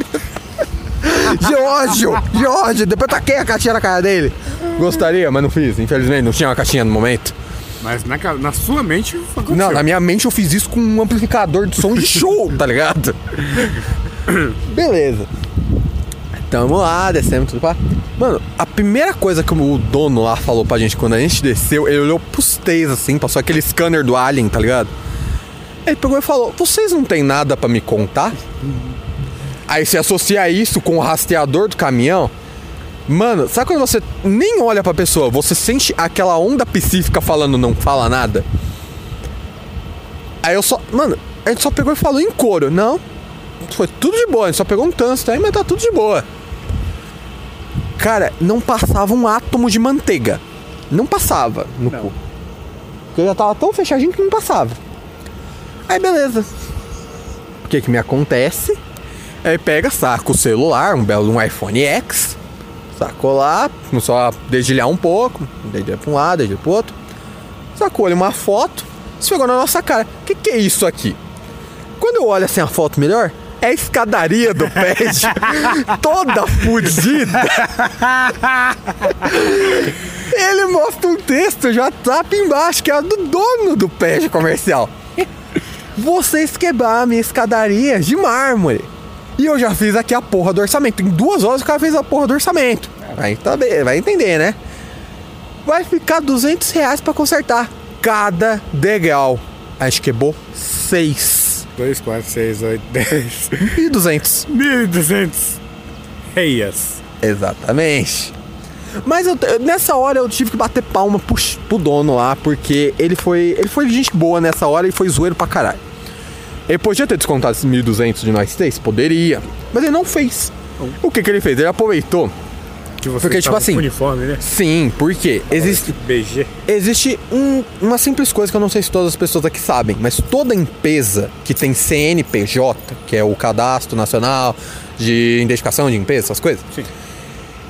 De ódio! Depois eu taquei a caixinha na cara dele! Gostaria, mas não fiz. Infelizmente, não tinha uma caixinha no momento. Mas na, na sua mente aconteceu. Não, na minha mente eu fiz isso com um amplificador de som de show, tá ligado? *coughs* Beleza. Tamo lá, descemos tudo pá. Mano, a primeira coisa que o dono lá falou pra gente quando a gente desceu, ele olhou pros três assim, passou aquele scanner do Alien, tá ligado? Ele pegou e falou: Vocês não tem nada pra me contar? Aí se associa isso com o rastreador do caminhão. Mano, sabe quando você nem olha pra pessoa, você sente aquela onda psíquica falando não fala nada? Aí eu só. Mano, a gente só pegou e falou em coro. Não. Foi tudo de boa, a gente só pegou um tanso aí, mas tá tudo de boa. Cara, não passava um átomo de manteiga. Não passava no cu. Porque eu já tava tão fechadinho que não passava. Aí beleza. O que que me acontece? Aí pega, saca o celular, um belo um iPhone X. Sacou lá, começou a dedilhar um pouco. Dedilha pra um lado, dedilha pro outro. Sacou ali uma foto. Esfregou na nossa cara. O que que é isso aqui? Quando eu olho assim a foto melhor, é a escadaria do pet. *laughs* toda fudida. Ele mostra um texto já WhatsApp embaixo, que é do dono do pet comercial. Vocês quebraram a minha escadaria de mármore. E eu já fiz aqui a porra do orçamento. Em duas horas o cara fez a porra do orçamento. Vai, tá bem, vai entender, né? Vai ficar 200 reais pra consertar cada degrau. a gente quebrou 6 2, 4, 6, 8, 10. e 200. 1.200 reias. Exatamente. Mas eu- nessa hora eu tive que bater palma pro, pro dono lá, porque ele foi, ele foi gente boa nessa hora e foi zoeiro pra caralho. Ele podia ter descontado esses 1.200 de nós três? Poderia. Mas ele não fez. O que que ele fez? Ele aproveitou. Que você Porque, tipo estava com assim- uniforme, né? Sim, porque existe, BG. existe um- uma simples coisa que eu não sei se todas as pessoas aqui sabem, mas toda empresa que tem CNPJ, que é o Cadastro Nacional de Identificação de Empresa, essas coisas, Sim.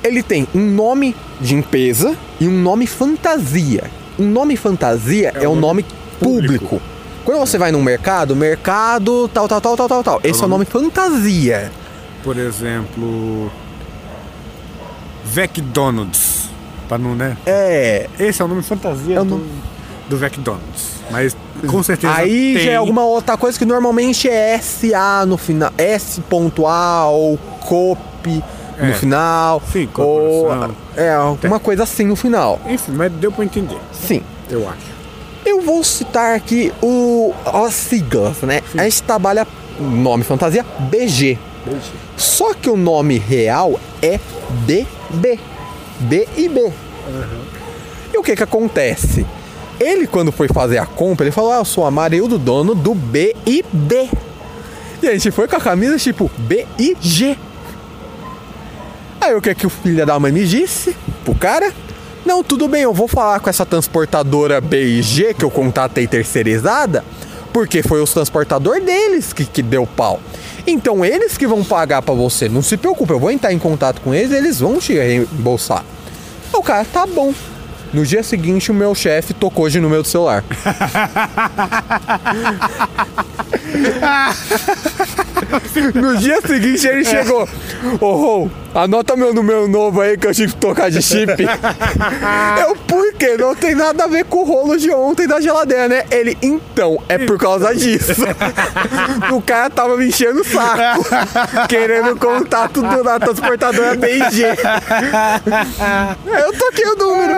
ele tem um nome de empresa e um nome fantasia. Um nome fantasia é, o um nome nome público. público. Quando você vai num mercado, mercado tal, tal, tal, tal, tal, tal. Esse é o nome fantasia. Por exemplo. McDonald's. Pra não, né? É. Esse é o nome fantasia É do, do McDonald's. Mas com certeza. Aí tem... já é alguma outra coisa que normalmente é SA no final. S.A ou COP no É. final. Sim, ou. É, alguma coisa assim no final. Enfim, mas deu pra entender, Sim. eu acho. Eu vou citar aqui o, as siglas, né? A gente trabalha nome fantasia BG. Só que o nome real é DB. B e B. E o que que acontece? Ele, quando foi fazer a compra, ele falou: Ah, eu sou Amarildo, dono do B e B. E a gente foi com a camisa tipo B e G. Aí o que que o filho da mãe me disse pro cara? Não, tudo bem, eu vou falar com essa transportadora B e G que eu contatei terceirizada, porque foi os transportador deles que, que deu pau. Então eles que vão pagar pra você, não se preocupe, eu vou entrar em contato com eles, eles vão te reembolsar. O cara, tá bom. No dia seguinte, o meu chefe tocou de número do celular. *laughs* *laughs* No dia seguinte ele chegou. Ô, Rô, anota meu número novo aí que eu tive que tocar de chip. *laughs* eu, por quê? Não tem nada a ver com o rolo de ontem da geladeira, né? Ele, então, é por causa disso. *laughs* o cara tava me enchendo o saco. querendo contato do, da transportadora BG. eu toquei o número.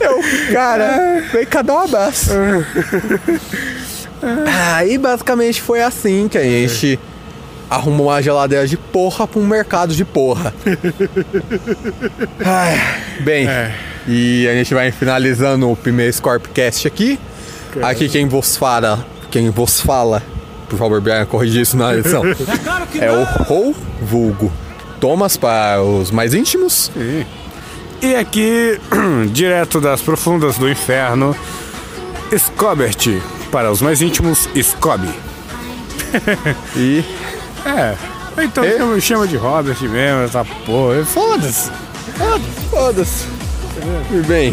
Eu, cara, vem cá dar um abraço. Aí basicamente foi assim que a gente arrumou uma geladeira de porra pra um mercado de porra. *laughs* Ai, bem, e a gente vai finalizando o primeiro Scorpcast aqui. Aqui quem vos fala, quem vos fala, por favor, Brian, corrigir isso na edição. *laughs* É o Rou Vulgo. Thomas para os mais íntimos. E aqui, *clears throat* direto das profundas do inferno, Scobert. Para os mais íntimos, Scob. E *laughs* É. Então E? chama, chama de Robert mesmo, essa porra. Foda-se. foda-se. E bem,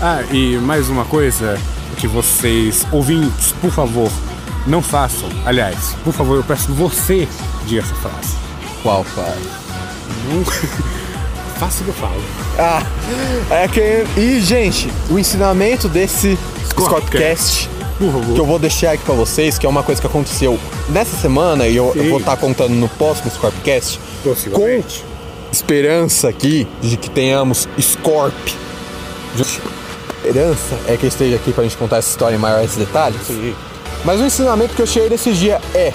Ah, e mais uma coisa que vocês, ouvintes, por favor, não façam. Aliás, por favor, eu peço que você diga essa frase. qual? Não... *laughs* Faça o que eu falo. Ah, é que. E, gente, o ensinamento desse Scorpcast. *laughs* que eu vou deixar aqui pra vocês, que é uma coisa que aconteceu nessa semana e eu, eu Sim. vou estar contando no próximo Scorpcast. Com esperança aqui de que tenhamos Scorp. Esperança é que esteja aqui pra gente contar essa história em maiores detalhes. Mas o ensinamento que eu cheguei desse dia é: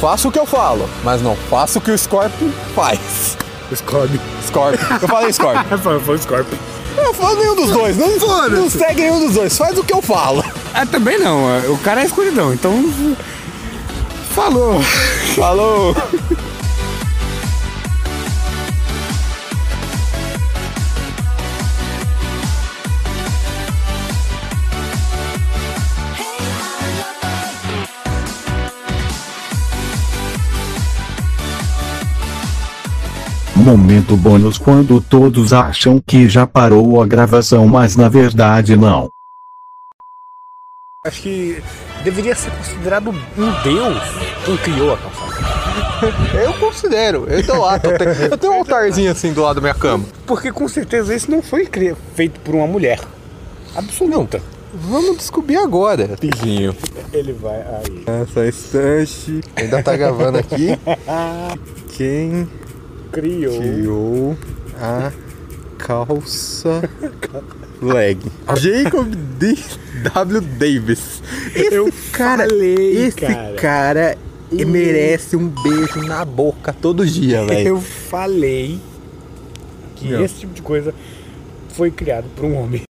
faça o que eu falo, mas não faça o que o Scorp faz. Scorp. Scorp. Eu falei Scorp. *laughs* Foi Scorp. Eu falo nenhum dos dois. Não, não segue nenhum dos dois. Faz o que eu falo. Ah, também não. O cara é escuridão, então. Falou. Falou. Momento bônus quando todos acham que já parou a gravação, mas na verdade não. Acho que deveria ser considerado um deus quem criou a calçada. *laughs* Eu considero. Eu tô lá. Eu tenho, eu tenho um altarzinho assim do lado da minha cama. Porque com certeza isso não foi cri- feito por uma mulher. Absoluta. Vamos descobrir agora, Pizinho. Ele vai aí. Essa instante. Ainda tá gravando aqui. *laughs* Quem Criou criou a calça *laughs* leg. Jacob. W. Davis. Esse Eu cara, falei, esse cara. cara, merece um beijo na boca todo dia, velho. Eu falei que Meu. esse tipo de coisa foi criado por um homem.